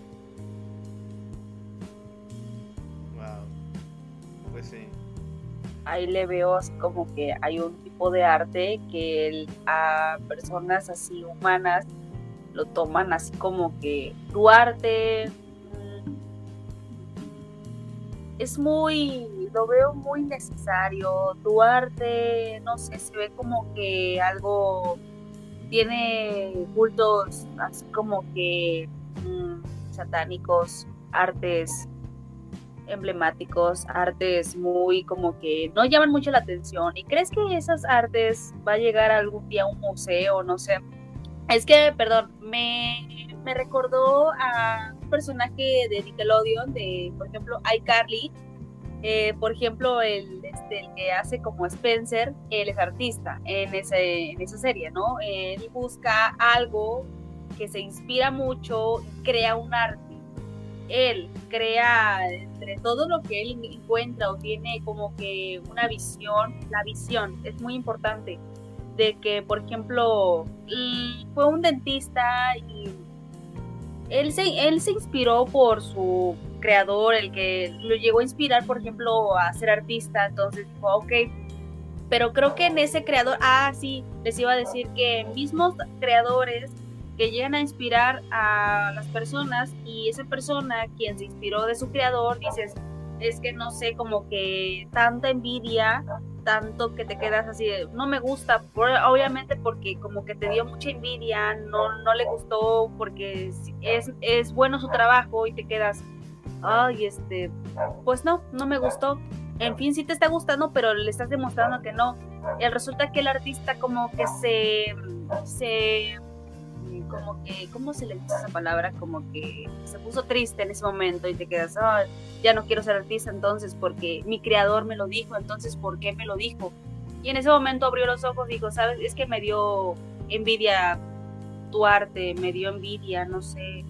S2: Wow. Pues sí.
S6: Ahí le veo así como que hay un tipo de arte que a personas así humanas lo toman así como que tu arte es muy, lo veo muy necesario, tu arte, no sé, se ve como que algo tiene cultos así como que mm, satánicos, artes emblemáticos, artes muy como que no llaman mucho la atención. ¿Y crees que esas artes va a llegar algún día a un museo? No sé. Es que, perdón, me, me recordó a un personaje de Nickelodeon, de, por ejemplo, iCarly, eh, por ejemplo, el, este, el, que hace como Spencer, él es artista en, ese, en esa serie, ¿no? Él busca algo que se inspira mucho y crea un arte. Él crea entre todo lo que él encuentra o tiene como que una visión, la visión es muy importante de que, por ejemplo, fue un dentista y él se, él se inspiró por su creador, el que lo llegó a inspirar, por ejemplo, a ser artista. Entonces dijo, ok, pero creo que en ese creador, ah, sí, les iba a decir que mismos creadores que llegan a inspirar a las personas y esa persona, quien se inspiró de su creador, dices, es que no sé, como que tanta envidia, tanto que te quedas así, no me gusta, obviamente porque como que te dio mucha envidia, no, no le gustó porque es, es bueno su trabajo y te quedas, ay, este, pues no, no me gustó. En fin, sí te está gustando, pero le estás demostrando que no. Y resulta que el artista como que se, se, como que, ¿cómo se le dice esa palabra? Como que se puso triste en ese momento y te quedas, ay, ya no quiero ser artista entonces porque mi creador me lo dijo, entonces ¿por qué me lo dijo? Y en ese momento abrió los ojos y dijo, ¿sabes? Es que me dio envidia tu arte, me dio envidia, no sé,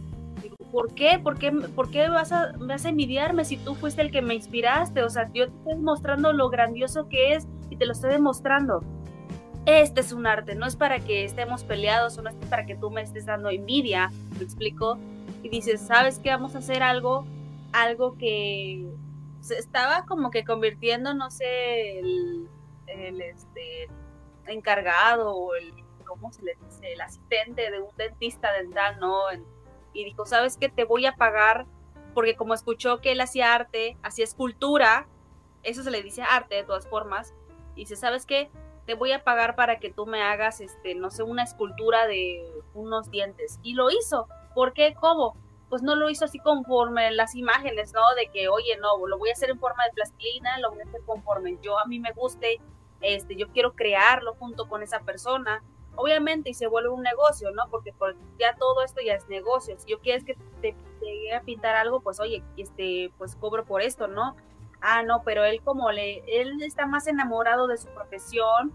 S6: ¿por qué? ¿Por qué, por qué vas, a, vas a envidiarme si tú fuiste el que me inspiraste? O sea, yo te estoy mostrando lo grandioso que es y te lo estoy demostrando. Este es un arte, no es para que estemos peleados o no es para que tú me estés dando envidia, ¿me explico? Y dices, ¿sabes qué? Vamos a hacer algo, algo que se estaba como que convirtiendo, no sé, el, este, encargado o el, ¿cómo se le dice? El asistente de un dentista dental, ¿no? Y dijo, ¿sabes qué? Te voy a pagar porque como escuchó que él hacía arte, hacía escultura, eso se le dice arte de todas formas, y dice, ¿sabes qué? Te voy a pagar para que tú me hagas, este, no sé, una escultura de unos dientes. Y lo hizo. ¿Por qué? ¿Cómo? Pues no lo hizo así conforme las imágenes, ¿no? De que, oye, no, lo voy a hacer en forma de plastilina, lo voy a hacer conforme yo a mí me guste, este, yo quiero crearlo junto con esa persona obviamente y se vuelve un negocio, ¿no? Porque ya todo esto ya es negocio. Si yo quieres que te, llegue a pintar algo, pues oye, este, pues cobro por esto, ¿no? Ah, no, pero él como le, él está más enamorado de su profesión,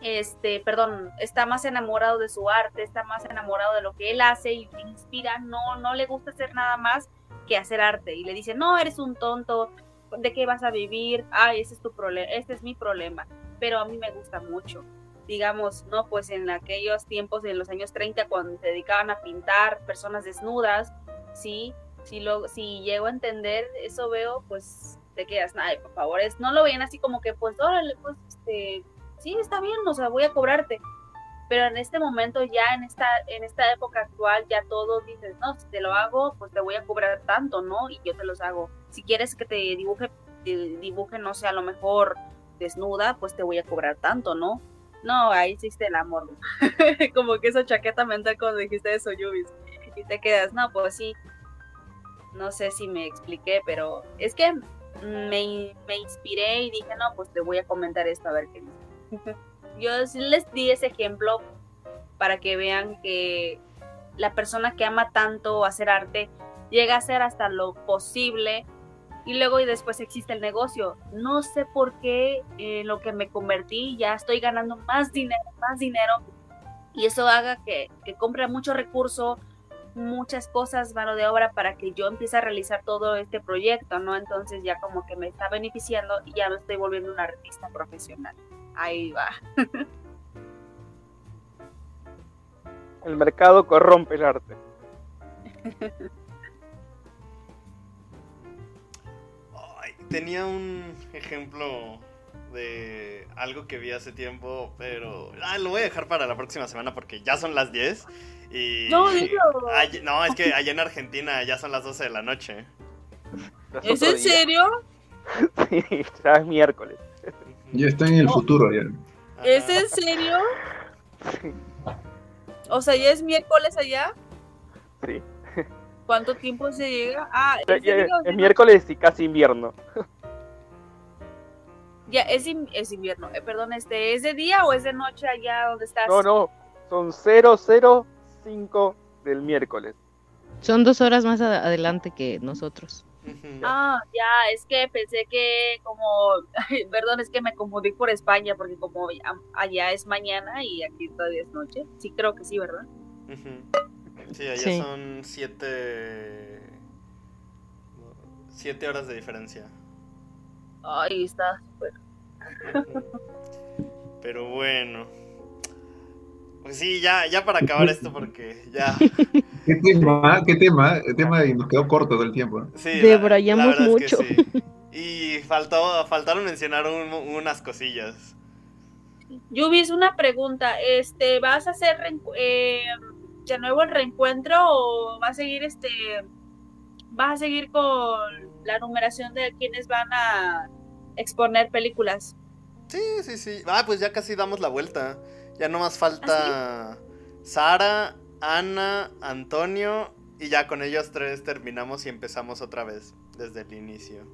S6: este, perdón, está más enamorado de su arte, está más enamorado de lo que él hace y le inspira, no, no le gusta hacer nada más que hacer arte. Y le dice, no, eres un tonto, ¿de qué vas a vivir? Ah, ese es tu problema, este es mi problema, pero a mí me gusta mucho digamos, ¿no? Pues en aquellos tiempos, en los años 30, cuando se dedicaban a pintar personas desnudas, ¿sí? Si, lo, si llego a entender, eso veo, pues te quedas, ay, por favor, es, no lo veían así como que, pues, órale, pues, este, sí, está bien, o sea, voy a cobrarte. Pero en este momento, ya en esta, en esta época actual, ya todos dices, no, si te lo hago, pues te voy a cobrar tanto, ¿no? Y yo te los hago. Si quieres que te dibuje, te dibuje, no sé, a lo mejor desnuda, pues te voy a cobrar tanto, ¿no? No, ahí hiciste el amor. como que esa chaqueta mental cuando dijiste eso, Yubis. Y te quedas, no, pues sí. No sé si me expliqué, pero es que me, me inspiré y dije, no, pues te voy a comentar esto a ver qué dice. Yo les di ese ejemplo para que vean que la persona que ama tanto hacer arte llega a hacer hasta lo posible y luego y después existe el negocio. No sé por qué en lo que me convertí ya estoy ganando más dinero, más dinero y eso haga que, que compre mucho recurso, muchas cosas, mano de obra para que yo empiece a realizar todo este proyecto, ¿no? Entonces ya como que me está beneficiando y ya me estoy volviendo una artista profesional. Ahí va.
S3: El mercado corrompe el arte.
S2: Ay, tenía un ejemplo de algo que vi hace tiempo, pero ah, lo voy a dejar para la próxima semana porque ya son las 10 y...
S6: No.
S2: Ay- no, es que allá en Argentina ya son las 12 de la noche.
S6: ¿Es en serio?
S3: Sí, ya es miércoles.
S4: Ya está en el
S6: No.
S4: futuro ya.
S6: ¿Es en serio? O sea, ya es miércoles allá.
S3: Sí.
S6: ¿Cuánto tiempo se llega? Ah,
S3: es miércoles y casi invierno.
S6: Ya, es, in- es invierno. Eh, perdón, este, ¿es de día o es de noche allá donde estás?
S3: No, no, son 005 del miércoles.
S5: Son dos horas más adelante que nosotros.
S6: Ah, ya, es que pensé que como, perdón, es que me confundí por España, porque como allá es mañana y aquí todavía es noche. Sí, creo que sí, ¿verdad?
S2: Sí, allá
S5: Sí.
S2: son 7... 7 horas de diferencia.
S6: Ay, está súper.
S2: Pero bueno. Pues sí, ya, ya para acabar esto porque ya...
S4: ¿Qué tema? ¿Qué tema? El tema y nos quedó corto todo el tiempo.
S2: Sí,
S5: Debrayamos
S2: la verdad es que
S5: mucho.
S2: sí. Y faltó, faltaron mencionar un- unas cosillas.
S6: Yubis, una pregunta, este, ¿vas a hacer eh, de nuevo el reencuentro o vas a seguir este, vas a seguir con la numeración de quienes van a exponer películas?
S2: Sí, sí, sí. Ah, pues ya casi damos la vuelta. Ya nomás falta Sara, Ana, Antonio y ya con ellos tres terminamos y empezamos otra vez desde el inicio.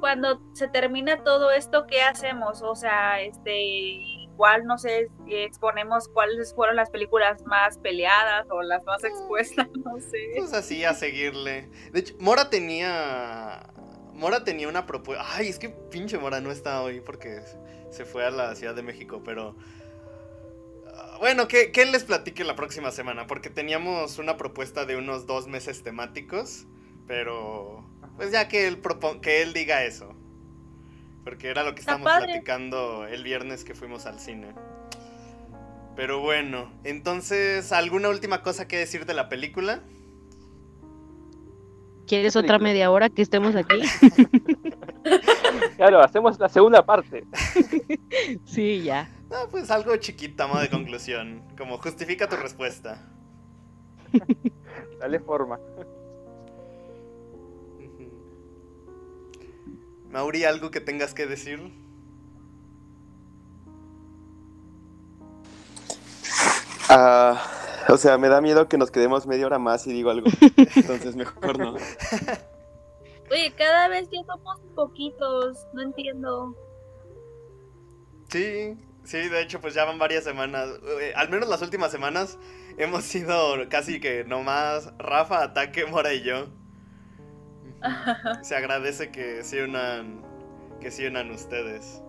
S6: Cuando se termina todo esto, ¿qué hacemos? O sea, este, igual no sé, exponemos cuáles fueron las películas más peleadas o las más expuestas, no sé.
S2: Pues así a seguirle. De hecho, Mora tenía. Mora tenía una propuesta. Ay, es que pinche Mora no está hoy porque se fue a la Ciudad de México, pero. Bueno, que, que él les platique la próxima semana, porque teníamos una propuesta de unos dos meses temáticos, pero pues ya que él, que él diga eso, porque era lo que
S6: Está
S2: estábamos platicando el viernes que fuimos al cine. Pero bueno, entonces, ¿alguna última cosa que decir de la película?
S5: ¿Quieres otra media hora que estemos aquí?
S3: Claro, hacemos la segunda parte.
S5: sí, ya.
S2: Ah, pues algo chiquita, modo de conclusión. Como justifica tu respuesta.
S3: Dale forma.
S2: Mauri, ¿algo que tengas que decir?
S1: Ah, o sea, me da miedo que nos quedemos media hora más y digo algo. Entonces mejor no.
S6: Oye, cada vez ya somos poquitos, no entiendo.
S2: Sí, sí, de hecho, pues ya van varias semanas. Eh, al menos las últimas semanas hemos sido casi que nomás Rafa, Ataque, Mora y yo. Se agradece que se unan, que se unan ustedes.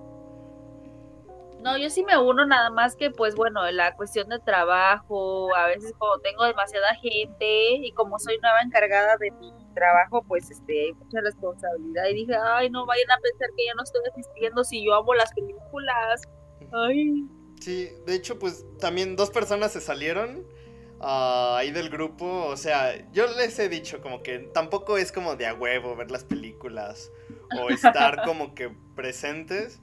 S6: No, yo sí me uno nada más que pues bueno, la cuestión de trabajo, a veces como tengo demasiada gente y como soy nueva encargada de mi trabajo, pues este, hay mucha responsabilidad y dije, ay, no vayan a pensar que ya no estoy asistiendo si yo amo las películas.
S2: Sí, de hecho, pues también dos personas se salieron ah, ahí del grupo. O sea, yo les he dicho como que tampoco es como de a huevo ver las películas o estar como que presentes.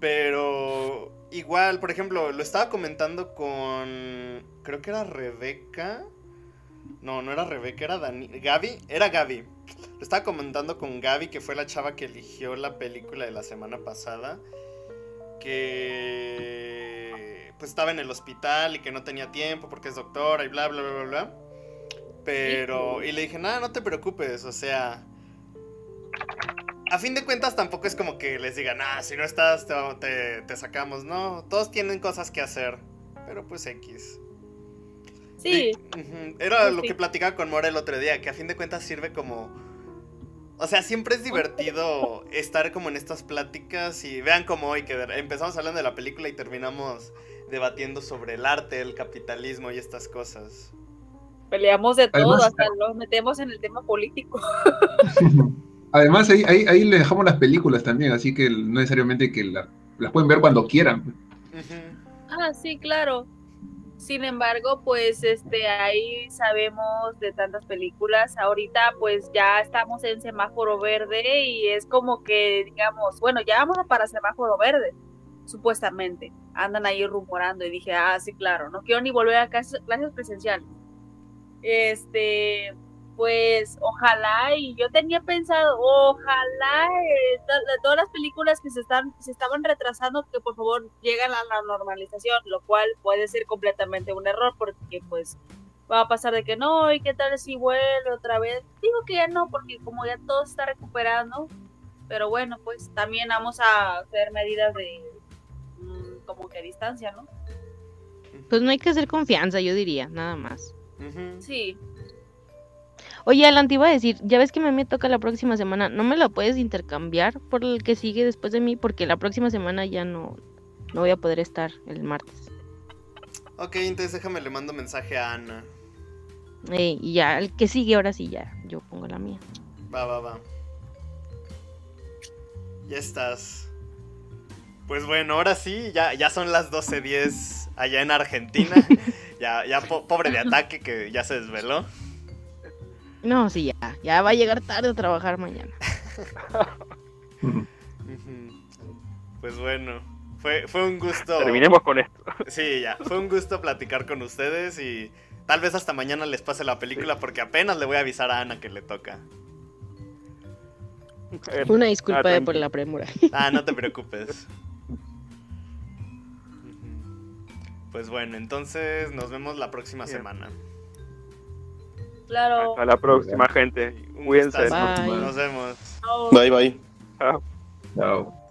S2: Pero igual, por ejemplo, lo estaba comentando con. Creo que era Rebeca. No, no era Rebeca, era Dani. Gaby. Era Gaby. Lo estaba comentando con Gaby, que fue la chava que eligió la película de la semana pasada. Que. Pues estaba en el hospital y que no tenía tiempo porque es doctora y bla, bla, bla, bla, bla. Pero. Y le dije, nada, no te preocupes, o sea. A fin de cuentas tampoco es como que les digan, ah, si no estás te, te- te sacamos. No, todos tienen cosas que hacer. Pero pues X.
S6: sí,
S2: Y- Era lo
S6: sí.
S2: que platicaba con Mora el otro día, que a fin de cuentas sirve como... O sea, siempre es divertido estar como en estas pláticas y vean como hoy que empezamos hablando de la película y terminamos debatiendo sobre el arte, el capitalismo y estas cosas.
S6: Peleamos de todo,
S4: Además-
S6: hasta nos metemos en el tema político.
S4: Además, ahí, ahí, ahí le dejamos las películas también, así que no necesariamente que la- las pueden ver cuando quieran.
S6: Ah, sí, claro. Sin embargo, pues este ahí sabemos de tantas películas. Ahorita pues ya estamos en semáforo verde y es como que digamos, bueno, ya vamos para semáforo verde, supuestamente. Andan ahí rumorando y dije, ah, sí, claro, no quiero ni volver a clases presenciales. Este, pues ojalá y yo tenía pensado, ojalá eh, todas las películas que se están se estaban retrasando que por favor lleguen a la normalización, lo cual puede ser completamente un error porque pues va a pasar de que no y qué tal si vuelve otra vez. Digo que ya no porque como ya todo se está recuperando, pero bueno, pues también vamos a hacer medidas de mm, como que distancia, ¿no?
S5: Pues no hay que hacer confianza, yo diría, nada más.
S6: Sí,
S5: Oye, Alan, te iba a decir, ya ves que me me toca la próxima semana, ¿no me la puedes intercambiar por el que sigue después de mí? Porque la próxima semana ya no, no voy a poder estar el martes.
S2: Ok, entonces déjame le mando mensaje a Ana.
S5: Eh, y ya, el que sigue ahora sí ya, yo pongo la mía.
S2: Va, va, va. Ya estás. Pues bueno, ahora sí, ya, ya son las 12.10 allá en Argentina. ya, ya po- pobre de ataque que ya se desveló.
S5: No, sí, ya, ya va a llegar tarde a trabajar mañana.
S2: Pues bueno, fue, fue un gusto.
S3: Terminemos con esto.
S2: Sí, ya, fue un gusto platicar con ustedes y tal vez hasta mañana les pase la película porque apenas le voy a avisar a Ana que le toca.
S5: Una disculpa
S3: Ah,
S5: eh, por la premura.
S2: Ah, no te preocupes. Pues bueno, entonces nos vemos la próxima semana.
S6: Claro.
S3: Hasta la próxima, gente.
S2: Un
S3: Cuídense.
S2: Nos vemos.
S1: Bye, bye.
S3: Chao.
S4: Chao.